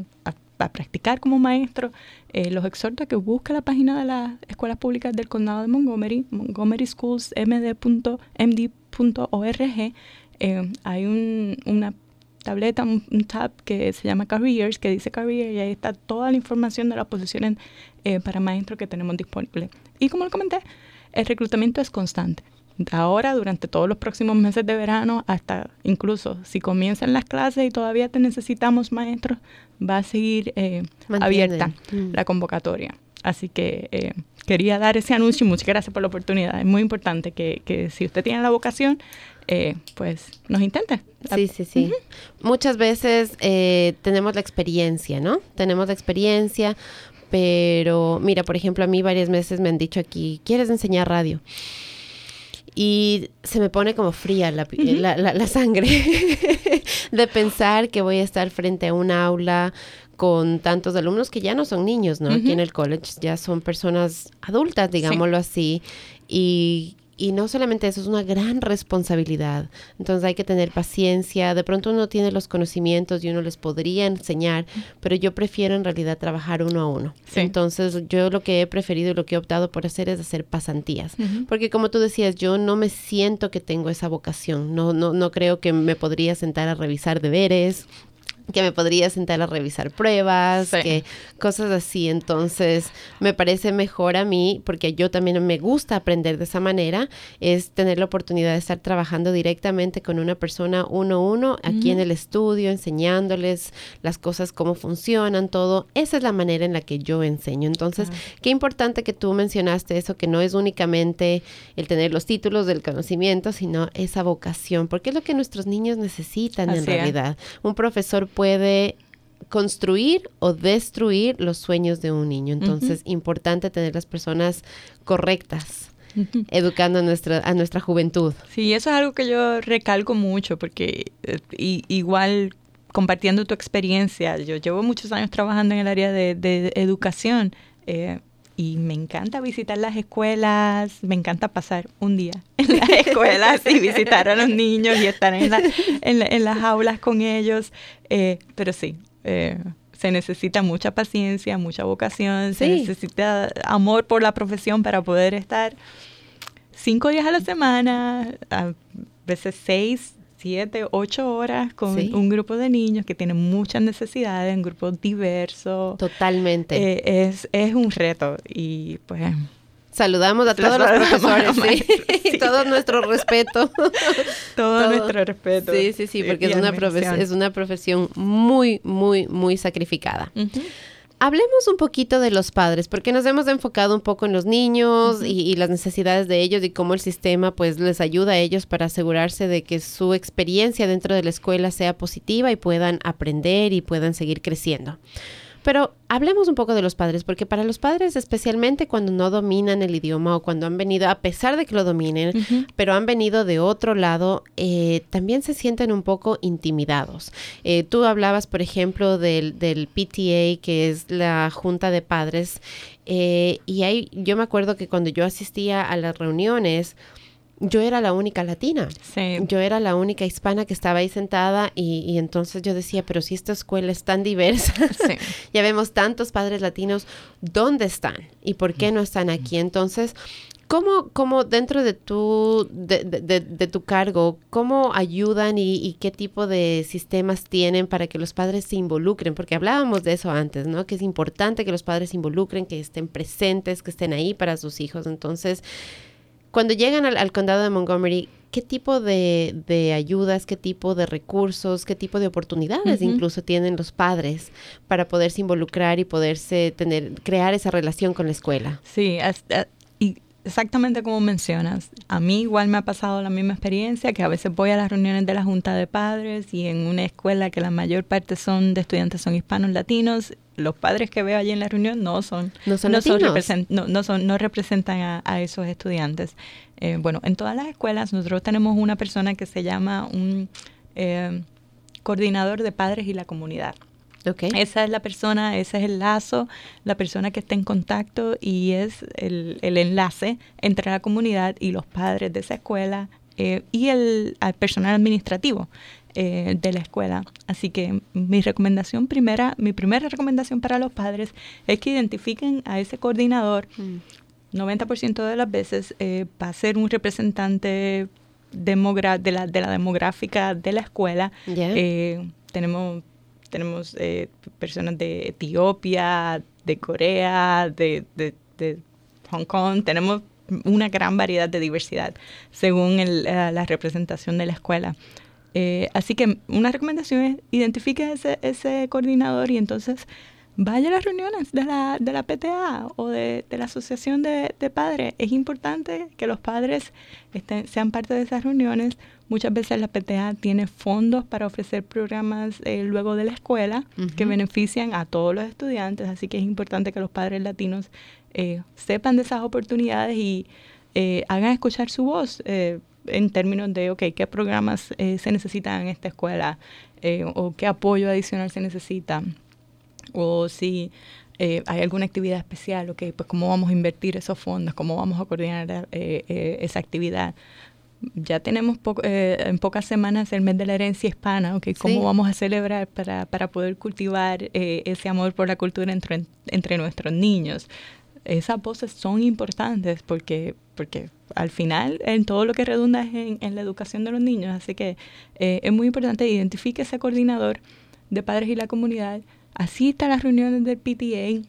practicar como maestro, eh, los exhorto a que busque la página de las escuelas públicas del condado de Montgomery, montgomeryschools.md.org. Eh, hay un, una tableta, un, tab que se llama Careers, que dice Career, y ahí está toda la información de las posiciones eh, para maestros que tenemos disponibles. Y como lo comenté, el reclutamiento es constante ahora durante todos los próximos meses de verano, hasta incluso si comienzan las clases y todavía te necesitamos maestros, va a seguir eh, abierta mm. la convocatoria. Así que eh, quería dar ese anuncio y muchas gracias por la oportunidad. Es muy importante que, que si usted tiene la vocación, eh, pues nos intente. Sí, sí, sí. Muchas veces tenemos la experiencia, ¿no? Tenemos la experiencia, pero mira, por ejemplo, a mí varias veces me han dicho aquí, ¿quieres enseñar radio? Y se me pone como fría la, la, sangre de pensar que voy a estar frente a un aula con tantos alumnos que ya no son niños, ¿no? Aquí en el college ya son personas adultas, digámoslo así, y y no solamente eso, es una gran responsabilidad. Entonces hay que tener paciencia. De pronto uno tiene los conocimientos y uno les podría enseñar, pero yo prefiero en realidad trabajar uno a uno. Entonces yo lo que he preferido y lo que he optado por hacer es hacer pasantías. Porque como tú decías, yo no me siento que tengo esa vocación. No, no, no creo que me podría sentar a revisar deberes que me podría sentar a revisar pruebas, que cosas así. Entonces, me parece mejor a mí, porque yo también me gusta aprender de esa manera, es tener la oportunidad de estar trabajando directamente con una persona uno a uno aquí en el estudio, enseñándoles las cosas, cómo funcionan, todo. Esa es la manera en la que yo enseño. Entonces, qué importante que tú mencionaste eso, que no es únicamente el tener los títulos del conocimiento, sino esa vocación, porque es lo que nuestros niños necesitan en realidad. Un profesor puede construir o destruir los sueños de un niño. Entonces, importante tener las personas correctas. educando a nuestra, a nuestra juventud. Sí, eso es algo que yo recalco mucho porque eh, igual compartiendo tu experiencia, yo llevo muchos años trabajando en el área de, educación. Eh, y me encanta visitar las escuelas, me encanta pasar un día en las escuelas y visitar a los niños y estar en, en, las aulas con ellos. Eh, pero sí, eh, se necesita mucha paciencia, mucha vocación, se necesita amor por la profesión para poder estar cinco días a la semana, a veces seis siete, ocho horas con un grupo de niños que tienen muchas necesidades, un grupo diverso. Totalmente. Eh, es, es un reto y pues... Saludamos a todos los profesores, sí. todo nuestro respeto. todo, nuestro respeto. Sí, sí, sí, porque es una, es una profesión muy, muy, muy sacrificada. Hablemos un poquito de los padres, porque nos hemos enfocado un poco en los niños y, las necesidades de ellos y cómo el sistema pues les ayuda a ellos para asegurarse de que su experiencia dentro de la escuela sea positiva y puedan aprender y puedan seguir creciendo. Pero hablemos un poco de los padres, porque para los padres, especialmente cuando no dominan el idioma o cuando han venido, a pesar de que lo dominen, pero han venido de otro lado, eh, también se sienten un poco intimidados. Eh, tú hablabas, por ejemplo, del, del, PTA, que es la Junta de Padres, eh, y ahí yo me acuerdo que cuando yo asistía a las reuniones, yo era la única latina. Sí. Yo era la única hispana que estaba ahí sentada y, y entonces yo decía, pero si esta escuela es tan diversa, Sí. ya vemos tantos padres latinos, ¿dónde están? ¿Y por qué no están aquí? Entonces, ¿cómo, cómo dentro de tu, de, de- de- de tu cargo, cómo ayudan y, y qué tipo de sistemas tienen para que los padres se involucren? Porque hablábamos de eso antes, ¿no? Que es importante que los padres se involucren, que estén presentes, que estén ahí para sus hijos. Entonces, cuando llegan al, al condado de Montgomery, ¿qué tipo de, de ayudas, qué tipo de recursos, qué tipo de oportunidades incluso tienen los padres para poderse involucrar y poderse tener, crear esa relación con la escuela? Sí, eh, y exactamente como mencionas. A mí igual me ha pasado la misma experiencia, que a veces voy a las reuniones de la Junta de Padres y en una escuela que la mayor parte son de estudiantes son hispanos latinos, los padres que veo allí en la reunión no son No son latinos. represen- no, no son no representan a, a esos estudiantes. Eh, bueno, en todas las escuelas nosotros tenemos una persona que se llama un eh, coordinador de padres y la comunidad. Ok. Esa es la persona, ese es el lazo, la persona que está en contacto y es el, el enlace entre la comunidad y los padres de esa escuela eh, y el al personal administrativo eh, de la escuela. Así que mi recomendación primera, mi primera recomendación para los padres es que identifiquen a ese coordinador Mm. 90% de las veces eh, va a ser un representante demogra de, la, de la demográfica de la escuela. Ya. Eh, tenemos tenemos eh, personas de Etiopía, de Corea, de, de- de Hong Kong. Tenemos una gran variedad de diversidad según el, eh, la representación de la escuela. Eh, así que una recomendación es identifique a ese, ese coordinador y entonces vaya a las reuniones de la, de la PTA o de, de la Asociación de, de Padres. Es importante que los padres estén, sean parte de esas reuniones. Muchas veces la PTA tiene fondos para ofrecer programas eh, luego de la escuela que benefician a todos los estudiantes, así que es importante que los padres latinos eh, sepan de esas oportunidades y eh, hagan escuchar su voz eh, en términos de, ok, qué programas eh, se necesitan en esta escuela eh, o qué apoyo adicional se necesita o si eh, hay alguna actividad especial, ok, pues cómo vamos a invertir esos fondos, cómo vamos a coordinar eh, eh, esa actividad. Ya tenemos po- en pocas semanas el mes de la herencia hispana, ok, cómo Sí. vamos a celebrar para, para poder cultivar ese amor por la cultura entre, entre nuestros niños. Esas voces son importantes porque, porque al final en todo lo que redunda es en, la educación de los niños, así que eh, es muy importante identifique ese coordinador de padres y la comunidad, asista a las reuniones del PTA,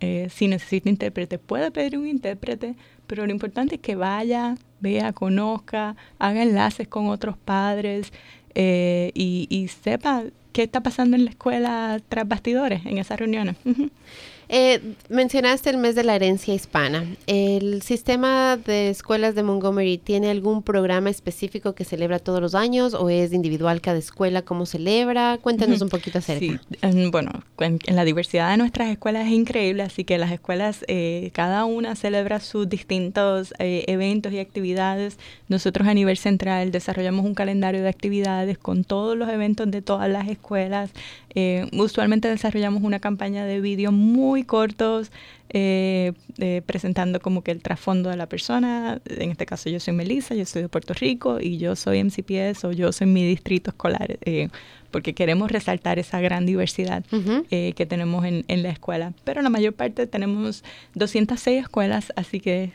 eh, si necesita intérprete, puede pedir un intérprete, pero lo importante es que vaya, vea, conozca, haga enlaces con otros padres eh, y sepa qué está pasando en la escuela tras bastidores en esas reuniones. Eh, mencionaste el mes de la herencia hispana. ¿El sistema de escuelas de Montgomery tiene algún programa específico que celebra todos los años o es individual cada escuela? ¿Cómo celebra? Cuéntanos un poquito acerca. Sí, en- bueno, en, en la diversidad de nuestras escuelas es increíble, así que las escuelas, eh, cada una celebra sus distintos eh, eventos y actividades. Nosotros a nivel central desarrollamos un calendario de actividades con todos los eventos de todas las escuelas. Eh, usualmente desarrollamos una campaña de vídeos muy cortos, eh, eh, presentando como que el trasfondo de la persona. En este caso yo soy Melissa, yo soy de Puerto Rico y yo soy MCPS o yo soy mi distrito escolar, eh, porque queremos resaltar esa gran diversidad eh, que tenemos en, en la escuela. Pero la mayor parte tenemos 206 escuelas, así que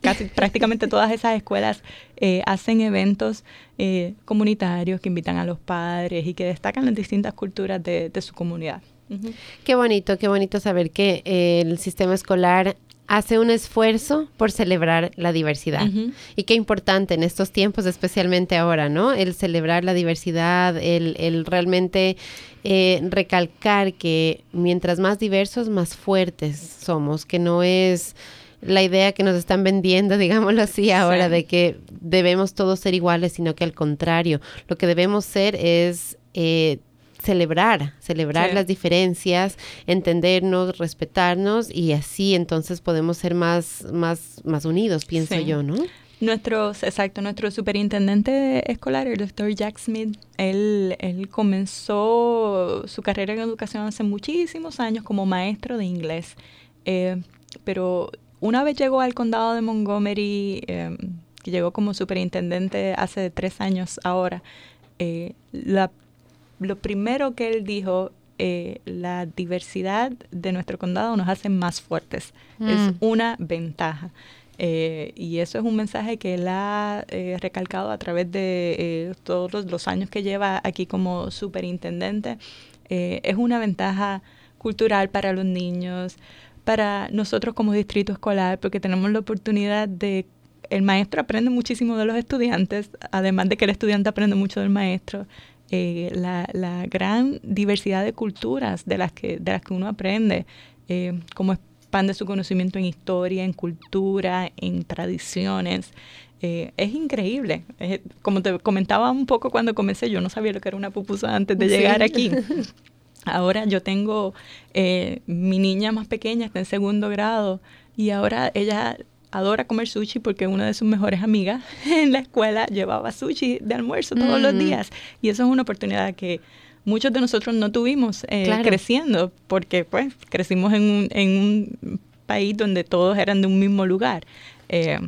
casi prácticamente todas esas escuelas eh, hacen eventos eh, comunitarios que invitan a los padres y que destacan las distintas culturas de, de su comunidad. Qué bonito, qué bonito saber que eh, el sistema escolar hace un esfuerzo por celebrar la diversidad. Y qué importante en estos tiempos, especialmente ahora, ¿no? El celebrar la diversidad, el, el realmente eh, recalcar que mientras más diversos, más fuertes somos, que no es la idea que nos están vendiendo, digámoslo así ahora, Sí. de que debemos todos ser iguales, sino que al contrario, lo que debemos ser es... eh, celebrar, celebrar Sí. las diferencias, entendernos, respetarnos y así entonces podemos ser más, más, más unidos, pienso Sí. yo, ¿no? Nuestros, exacto, nuestro superintendente escolar, el doctor Jack Smith, él, él comenzó su carrera en educación hace muchísimos años como maestro de inglés, Eh, pero una vez llegó al condado de Montgomery, eh, que llegó como superintendente hace tres años ahora, eh, la, lo primero que él dijo, eh, la diversidad de nuestro condado nos hace más fuertes. Es mm. una ventaja. Eh, y eso es un mensaje que él ha recalcado a través de todos los años que lleva aquí como superintendente. es una ventaja cultural para los niños, para nosotros como distrito escolar, porque tenemos la oportunidad de el maestro aprende muchísimo de los estudiantes, además de que el estudiante aprende mucho del maestro. Eh, la, la, gran diversidad de culturas de las que, de las que uno aprende, eh, cómo expande su conocimiento en historia, en cultura, en tradiciones. Eh, es increíble. como te comentaba un poco cuando comencé, yo no sabía lo que era una pupusa antes de llegar aquí. Ahora yo tengo eh, mi niña más pequeña, está en segundo grado, y ahora ella adora comer sushi porque una de sus mejores amigas en la escuela llevaba sushi de almuerzo todos los días. Y eso es una oportunidad que muchos de nosotros no tuvimos eh, creciendo, porque pues crecimos en un, en un país donde todos eran de un mismo lugar. Eh,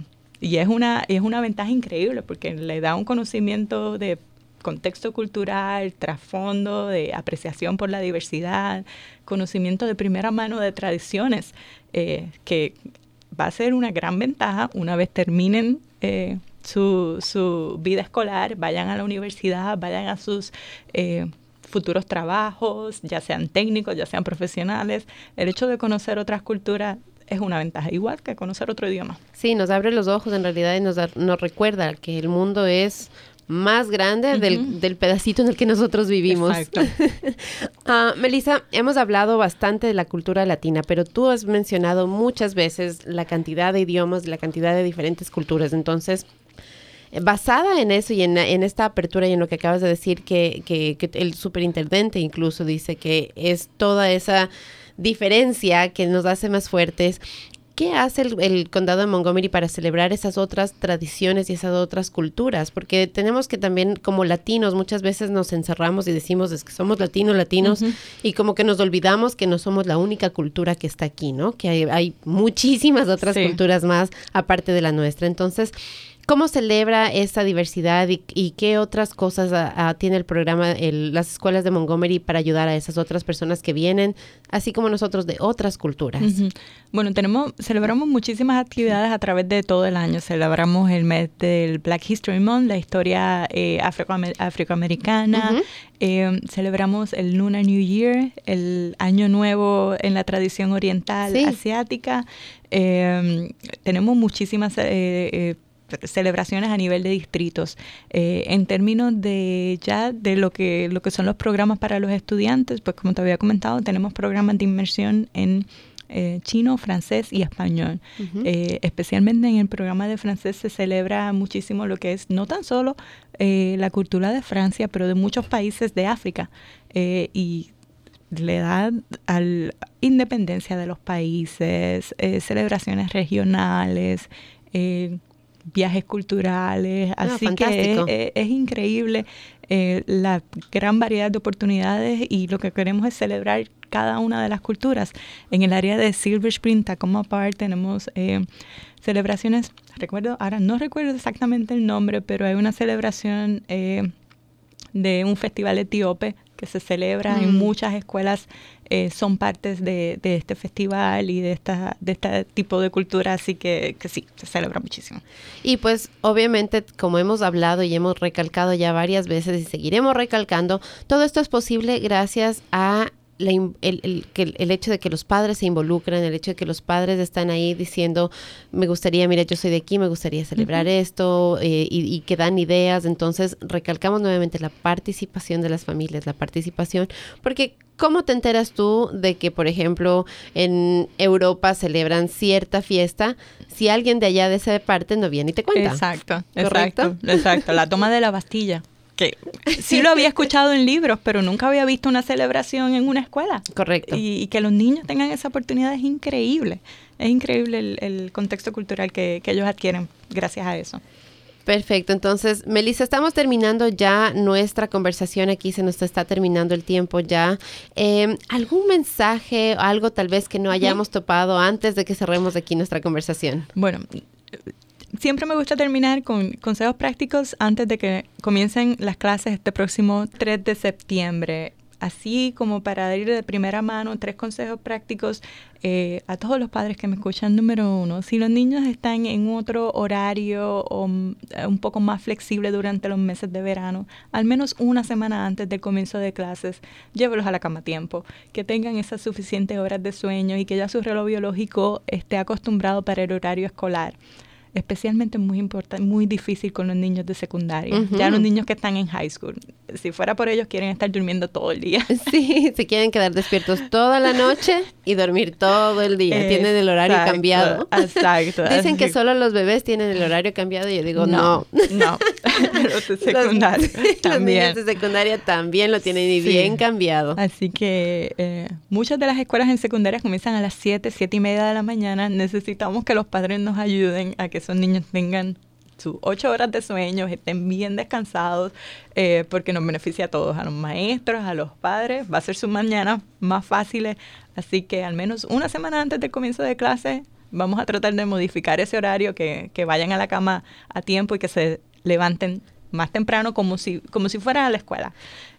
y es una, es una ventaja increíble porque le da un conocimiento de contexto cultural, trasfondo, de apreciación por la diversidad, conocimiento de primera mano de tradiciones, eh, que va a ser una gran ventaja una vez terminen eh, su, su, vida escolar, vayan a la universidad, vayan a sus eh, futuros trabajos, ya sean técnicos, ya sean profesionales. El hecho de conocer otras culturas es una ventaja, igual que conocer otro idioma. Sí, nos abre los ojos en realidad y nos, nos recuerda que el mundo es más grande del, pedacito en el que nosotros vivimos. Exacto. Ah, Melissa, hemos hablado bastante de la cultura latina, pero tú has mencionado muchas veces la cantidad de idiomas, la cantidad de diferentes culturas. Entonces, basada en eso y en, esta apertura y en lo que acabas de decir, que, que, que el superintendente incluso dice que es toda esa diferencia que nos hace más fuertes. ¿Qué hace el, condado de Montgomery para celebrar esas otras tradiciones y esas otras culturas? Porque tenemos que también, como latinos, muchas veces nos encerramos y decimos es que somos latinos, latinos, y como que nos olvidamos que no somos la única cultura que está aquí, ¿no? Que hay, muchísimas otras culturas más aparte de la nuestra. Entonces, ¿Cómo celebra esta diversidad y, qué otras cosas tiene el programa, las escuelas de Montgomery para ayudar a esas otras personas que vienen, así como nosotros de otras culturas? Bueno, tenemos, celebramos muchísimas actividades a través de todo el año. Celebramos el mes del Black History Month, la historia eh, afroamericana. Eh, celebramos el Lunar New Year, el Año Nuevo en la tradición oriental asiática. Eh, tenemos muchísimas celebraciones a nivel de distritos. Eh, en términos de ya de lo que, lo que son los programas para los estudiantes, pues como te había comentado, tenemos programas de inmersión en eh, chino, francés y español. Eh, especialmente en el programa de francés se celebra muchísimo lo que es no tan solo la cultura de Francia, pero de muchos países de África. y le da al independencia de los países, celebraciones regionales, viajes culturales, ah, así que es, increíble eh, la gran variedad de oportunidades y lo que queremos es celebrar cada una de las culturas. En el área de Silver Spring, Tacoma Park, tenemos eh, celebraciones, recuerdo, ahora no recuerdo exactamente el nombre, pero hay una celebración eh, de un festival etíope que se celebra en mm. muchas escuelas eh, son partes de, este festival y de esta de este tipo de cultura, así que, que sí, se celebra muchísimo. Y pues obviamente, como hemos hablado y hemos recalcado ya varias veces y seguiremos recalcando, todo esto es posible gracias a el, el, el, hecho de que los padres se involucran, el hecho de que los padres están ahí diciendo, me gustaría, mira, yo soy de aquí, me gustaría celebrar esto, eh, y, que dan ideas. Entonces, recalcamos nuevamente la participación de las familias, la participación, porque ¿cómo te enteras tú de que, por ejemplo, en Europa celebran cierta fiesta si alguien de allá de esa parte no viene y te cuenta? Exacto, exacto, exacto. La toma de la Bastilla que sí lo había escuchado en libros, pero nunca había visto una celebración en una escuela. Correcto. Y, que los niños tengan esa oportunidad es increíble. Es increíble el, contexto cultural que, ellos adquieren gracias a eso. Perfecto, entonces, Melissa, estamos terminando ya nuestra conversación aquí, se nos está terminando el tiempo ya. Em, ¿Algún mensaje, algo tal vez que no hayamos topado antes de que cerremos aquí nuestra conversación? Bueno, siempre me gusta terminar con consejos prácticos antes de que comiencen las clases este próximo 3 de septiembre así como para ir de primera mano, tres consejos prácticos eh, a todos los padres que me escuchan. Número uno, si los niños están en otro horario o mm, un poco más flexible durante los meses de verano, al menos una semana antes del comienzo de clases, llévelos a la cama a tiempo, que tengan esas suficientes horas de sueño y que ya su reloj biológico esté acostumbrado para el horario escolar especialmente muy importante, muy difícil con los niños de secundaria, ya los niños que están en high school. Si fuera por ellos quieren estar durmiendo todo el día. Sí, se quieren quedar despiertos toda la noche y dormir todo el día. tienen el horario cambiado. Exacto. Dicen que solo los bebés tienen el horario cambiado y yo digo, no. No, los de secundaria también. Los niños de secundaria también lo tienen y bien cambiado. Así que eh, muchas de las escuelas en secundaria comienzan a las 7, 7 y media de la mañana. Necesitamos que los padres nos ayuden a que esos niños tengan sus ocho horas de sueño, estén bien descansados, eh, porque nos beneficia a todos, a los maestros, a los padres, va a ser sus mañanas más fáciles, así que al menos una semana antes del comienzo de clase vamos a tratar de modificar ese horario, que, que vayan a la cama a tiempo y que se levanten más temprano como si, como si fuera a la escuela.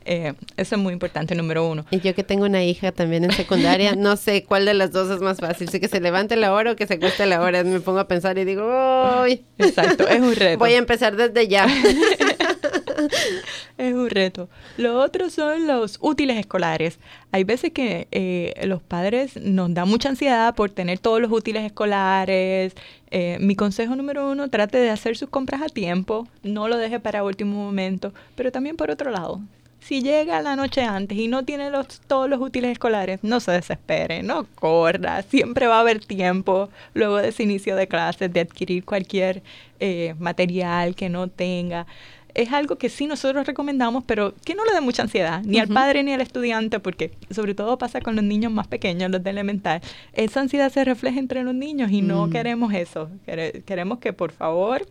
Eh, eso es muy importante, número uno. Y yo que tengo una hija también en secundaria, no sé cuál de las dos es más fácil. Si que se levante la hora o que se acueste la hora. Me pongo a pensar y digo, ¡ay! Exacto, es un reto. Voy a empezar desde ya. es un reto. Lo otro son los útiles escolares. Hay veces que eh, los padres nos dan mucha ansiedad por tener todos los útiles escolares. Eh, mi consejo número uno, trate de hacer sus compras a tiempo, no lo deje para último momento, pero también por otro lado, si llega la noche antes y no tiene los, todos los útiles escolares, no se desespere, no corra, siempre va a haber tiempo luego de ese inicio de clases de adquirir cualquier eh, material que no tenga. Es algo que sí nosotros recomendamos, pero que no le dé mucha ansiedad, ni al padre ni al estudiante, porque sobre todo pasa con los niños más pequeños, los de elemental. Esa ansiedad se refleja entre los niños y no mm. queremos eso. Queremos que por favor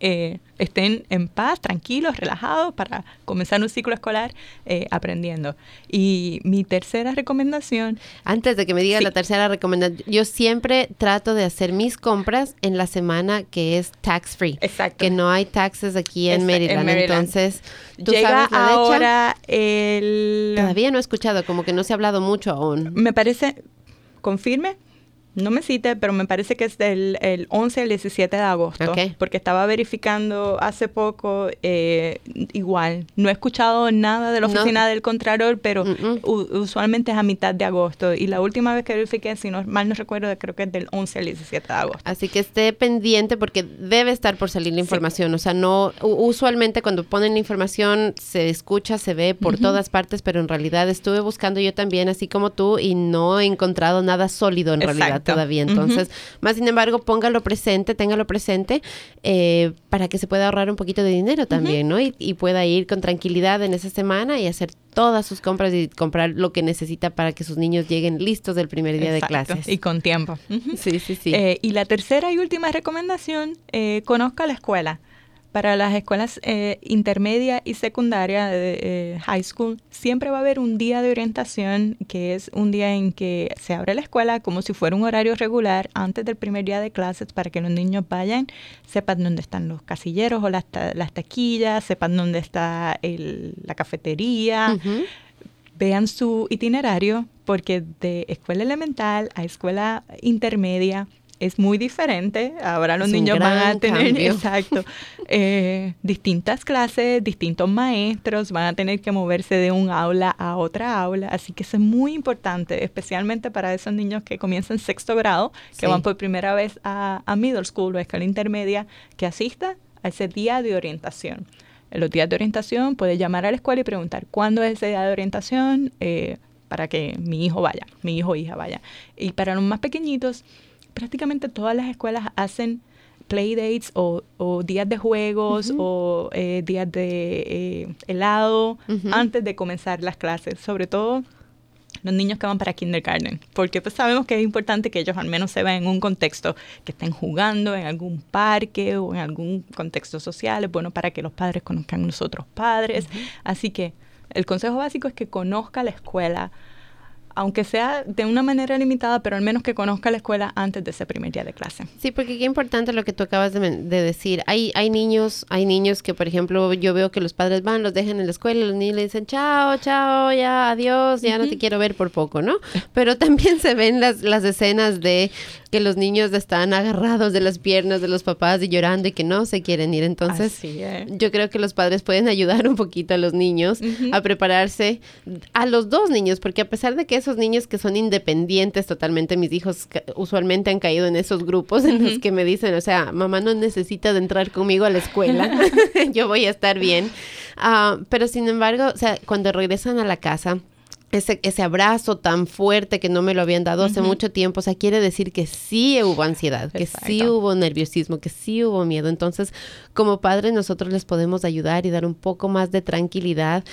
eh, estén en paz, tranquilos, relajados para comenzar un ciclo escolar eh, aprendiendo. Y mi tercera recomendación... Antes de que me diga la tercera recomendación, yo siempre trato de hacer mis compras en la semana que es tax free. Exacto. Que no hay taxes aquí en, Maryland. Entonces, ¿tú Llega ahora el... Todavía no he escuchado, como que no se ha hablado mucho aún. Me parece, confirme, no me cite, pero me parece que es del el 11 al 17 de agosto. Porque estaba verificando hace poco, eh, igual, no he escuchado nada de la oficina del Contralor, pero usualmente es a mitad de agosto. Y la última vez que verifiqué, si no mal no recuerdo, creo que es del 11 al 17 de agosto. Así que esté pendiente porque debe estar por salir la información. O sea, no, usualmente cuando ponen la información se escucha, se ve por todas partes, pero en realidad estuve buscando yo también, así como tú, y no he encontrado nada sólido en realidad todavía. Entonces, más sin embargo, póngalo presente, téngalo presente eh, para que se pueda ahorrar un poquito de dinero también, ¿no? Y, pueda ir con tranquilidad en esa semana y hacer todas sus compras y comprar lo que necesita para que sus niños lleguen listos del primer día de clases. Y con tiempo. Sí, sí, sí. Eh, y la tercera y última recomendación, eh, conozca la escuela. Para las escuelas eh, intermedia y secundaria de eh, high school, siempre va a haber un día de orientación, que es un día en que se abre la escuela como si fuera un horario regular antes del primer día de clases para que los niños vayan, sepan dónde están los casilleros o las, las taquillas, sepan dónde está la cafetería. Vean su itinerario porque de escuela elemental a escuela intermedia es muy diferente. Ahora los niños van a tener, exacto, eh, distintas clases, distintos maestros, van a tener que moverse de un aula a otra aula. Así que eso es muy importante, especialmente para esos niños que comienzan sexto grado, que van por primera vez a, middle school o a escuela intermedia, que asista a ese día de orientación. En los días de orientación puede llamar a la escuela y preguntar cuándo es ese día de orientación eh, para que mi hijo vaya, mi hijo o hija vaya. Y para los más pequeñitos, prácticamente todas las escuelas hacen playdates o, o días de juegos o eh, días de eh, helado antes de comenzar las clases, sobre todo los niños que van para kindergarten, porque pues sabemos que es importante que ellos al menos se vean en un contexto, que estén jugando en algún parque o en algún contexto social, es bueno para que los padres conozcan a nosotros padres, así que el consejo básico es que conozca la escuela, aunque sea de una manera limitada, pero al menos que conozca la escuela antes de ese primer día de clase. Sí, porque qué importante lo que tú acabas de, decir. Hay, hay niños, hay niños que, por ejemplo, yo veo que los padres van, los dejan en la escuela, los niños le dicen, chao, chao, ya, adiós, ya no te quiero ver por poco, ¿no? Pero también se ven las, las escenas de que los niños están agarrados de las piernas de los papás y llorando y que no se quieren ir. Entonces, yo creo que los padres pueden ayudar un poquito a los niños a prepararse, a los dos niños, porque a pesar de que esos niños que son independientes totalmente, mis hijos usualmente han caído en esos grupos en los que me dicen, o sea, mamá no necesita de entrar conmigo a la escuela, yo voy a estar bien. Ah, pero sin embargo, o sea, cuando regresan a la casa, ese, ese abrazo tan fuerte que no me lo habían dado hace mucho tiempo, o sea, quiere decir que sí hubo ansiedad, que sí hubo nerviosismo, que sí hubo miedo. Entonces, como padres, nosotros les podemos ayudar y dar un poco más de tranquilidad.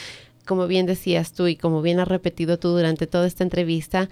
Como bien decías tú y como bien has repetido tú durante toda esta entrevista,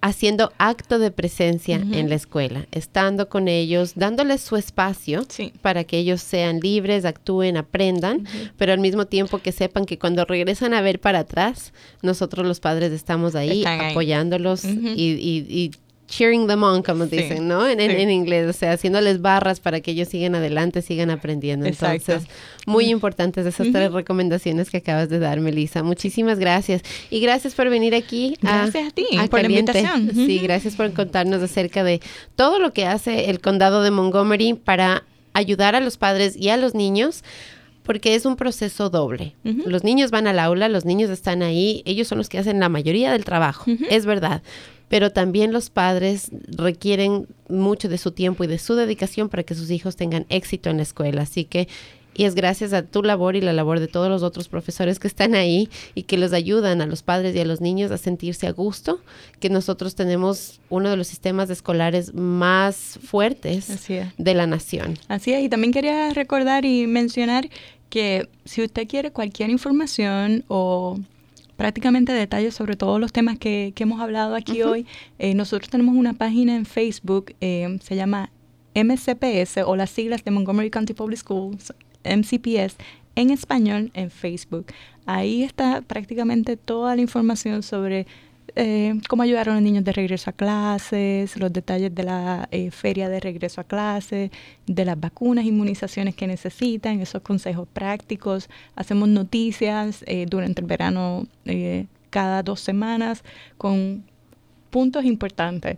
haciendo acto de presencia en la escuela, estando con ellos, dándoles su espacio para que ellos sean libres, actúen, aprendan, pero al mismo tiempo que sepan que cuando regresan a ver para atrás, nosotros los padres estamos ahí apoyándolos y, y cheering them on, como dicen, ¿no? En, en, inglés, o sea, haciéndoles barras para que ellos sigan adelante, sigan aprendiendo. Entonces, muy importantes esas tres recomendaciones que acabas de dar, Melissa. Muchísimas gracias. Y gracias por venir aquí. Gracias a, ti por la invitación. Sí, gracias por contarnos acerca de todo lo que hace el condado de Montgomery para ayudar a los padres y a los niños porque es un proceso doble. Los niños van al aula, los niños están ahí, ellos son los que hacen la mayoría del trabajo, es verdad pero también los padres requieren mucho de su tiempo y de su dedicación para que sus hijos tengan éxito en la escuela. Así que y es gracias a tu labor y la labor de todos los otros profesores que están ahí y que los ayudan a los padres y a los niños a sentirse a gusto, que nosotros tenemos uno de los sistemas escolares más fuertes de la nación. Así es, y también quería recordar y mencionar que si usted quiere cualquier información o prácticamente detalles sobre todos los temas que, hemos hablado aquí hoy. Eh, nosotros tenemos una página en Facebook, eh, se llama MCPS o las siglas de Montgomery County Public Schools, MCPS, en español en Facebook. Ahí está prácticamente toda la información sobre eh, cómo ayudar a los niños de regreso a clases, los detalles de la eh, feria de regreso a clases, de las vacunas, inmunizaciones que necesitan, esos consejos prácticos. Hacemos noticias eh, durante el verano cada dos semanas con puntos importantes.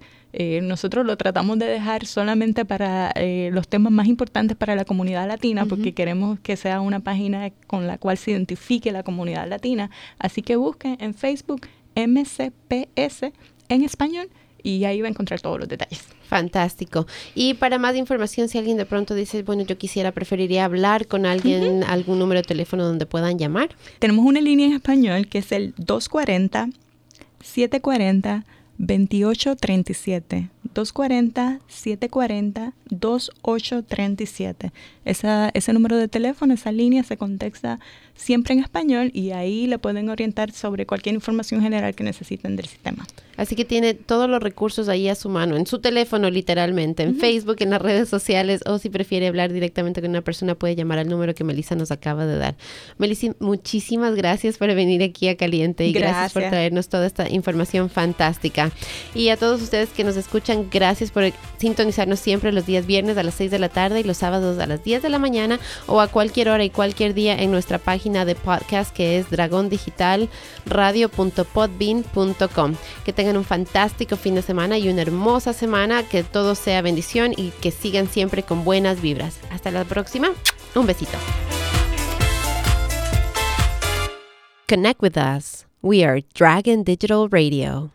nosotros lo tratamos de dejar solamente para los temas más importantes para la comunidad latina, porque queremos que sea una página con la cual se identifique la comunidad latina. Así que busquen en Facebook MCPS en español y ahí va a encontrar todos los detalles. Fantástico. Y para más información, si alguien de pronto dice, bueno, yo quisiera, preferiría hablar con alguien, algún número de teléfono donde puedan llamar. Tenemos una línea en español que es el 240 740 2837. 240-740-2837. Esa, ese número de teléfono, esa línea se contesta siempre en español y ahí le pueden orientar sobre cualquier información general que necesiten del sistema. Así que tiene todos los recursos ahí a su mano, en su teléfono literalmente, en Facebook, en las redes sociales o si prefiere hablar directamente con una persona puede llamar al número que Melissa nos acaba de dar. Melissa, muchísimas gracias por venir aquí a Caliente y gracias por traernos toda esta información fantástica. Y a todos ustedes que nos Gracias por sintonizarnos siempre los días viernes a las 6 de la tarde y los sábados a las 10 de la mañana o a cualquier hora y cualquier día en nuestra página de podcast que es dragondigitalradio.podbean.com. Que tengan un fantástico fin de semana y una hermosa semana, que todo sea bendición y que sigan siempre con buenas vibras. Hasta la próxima. Un besito. Connect with us. We are Dragon Digital Radio.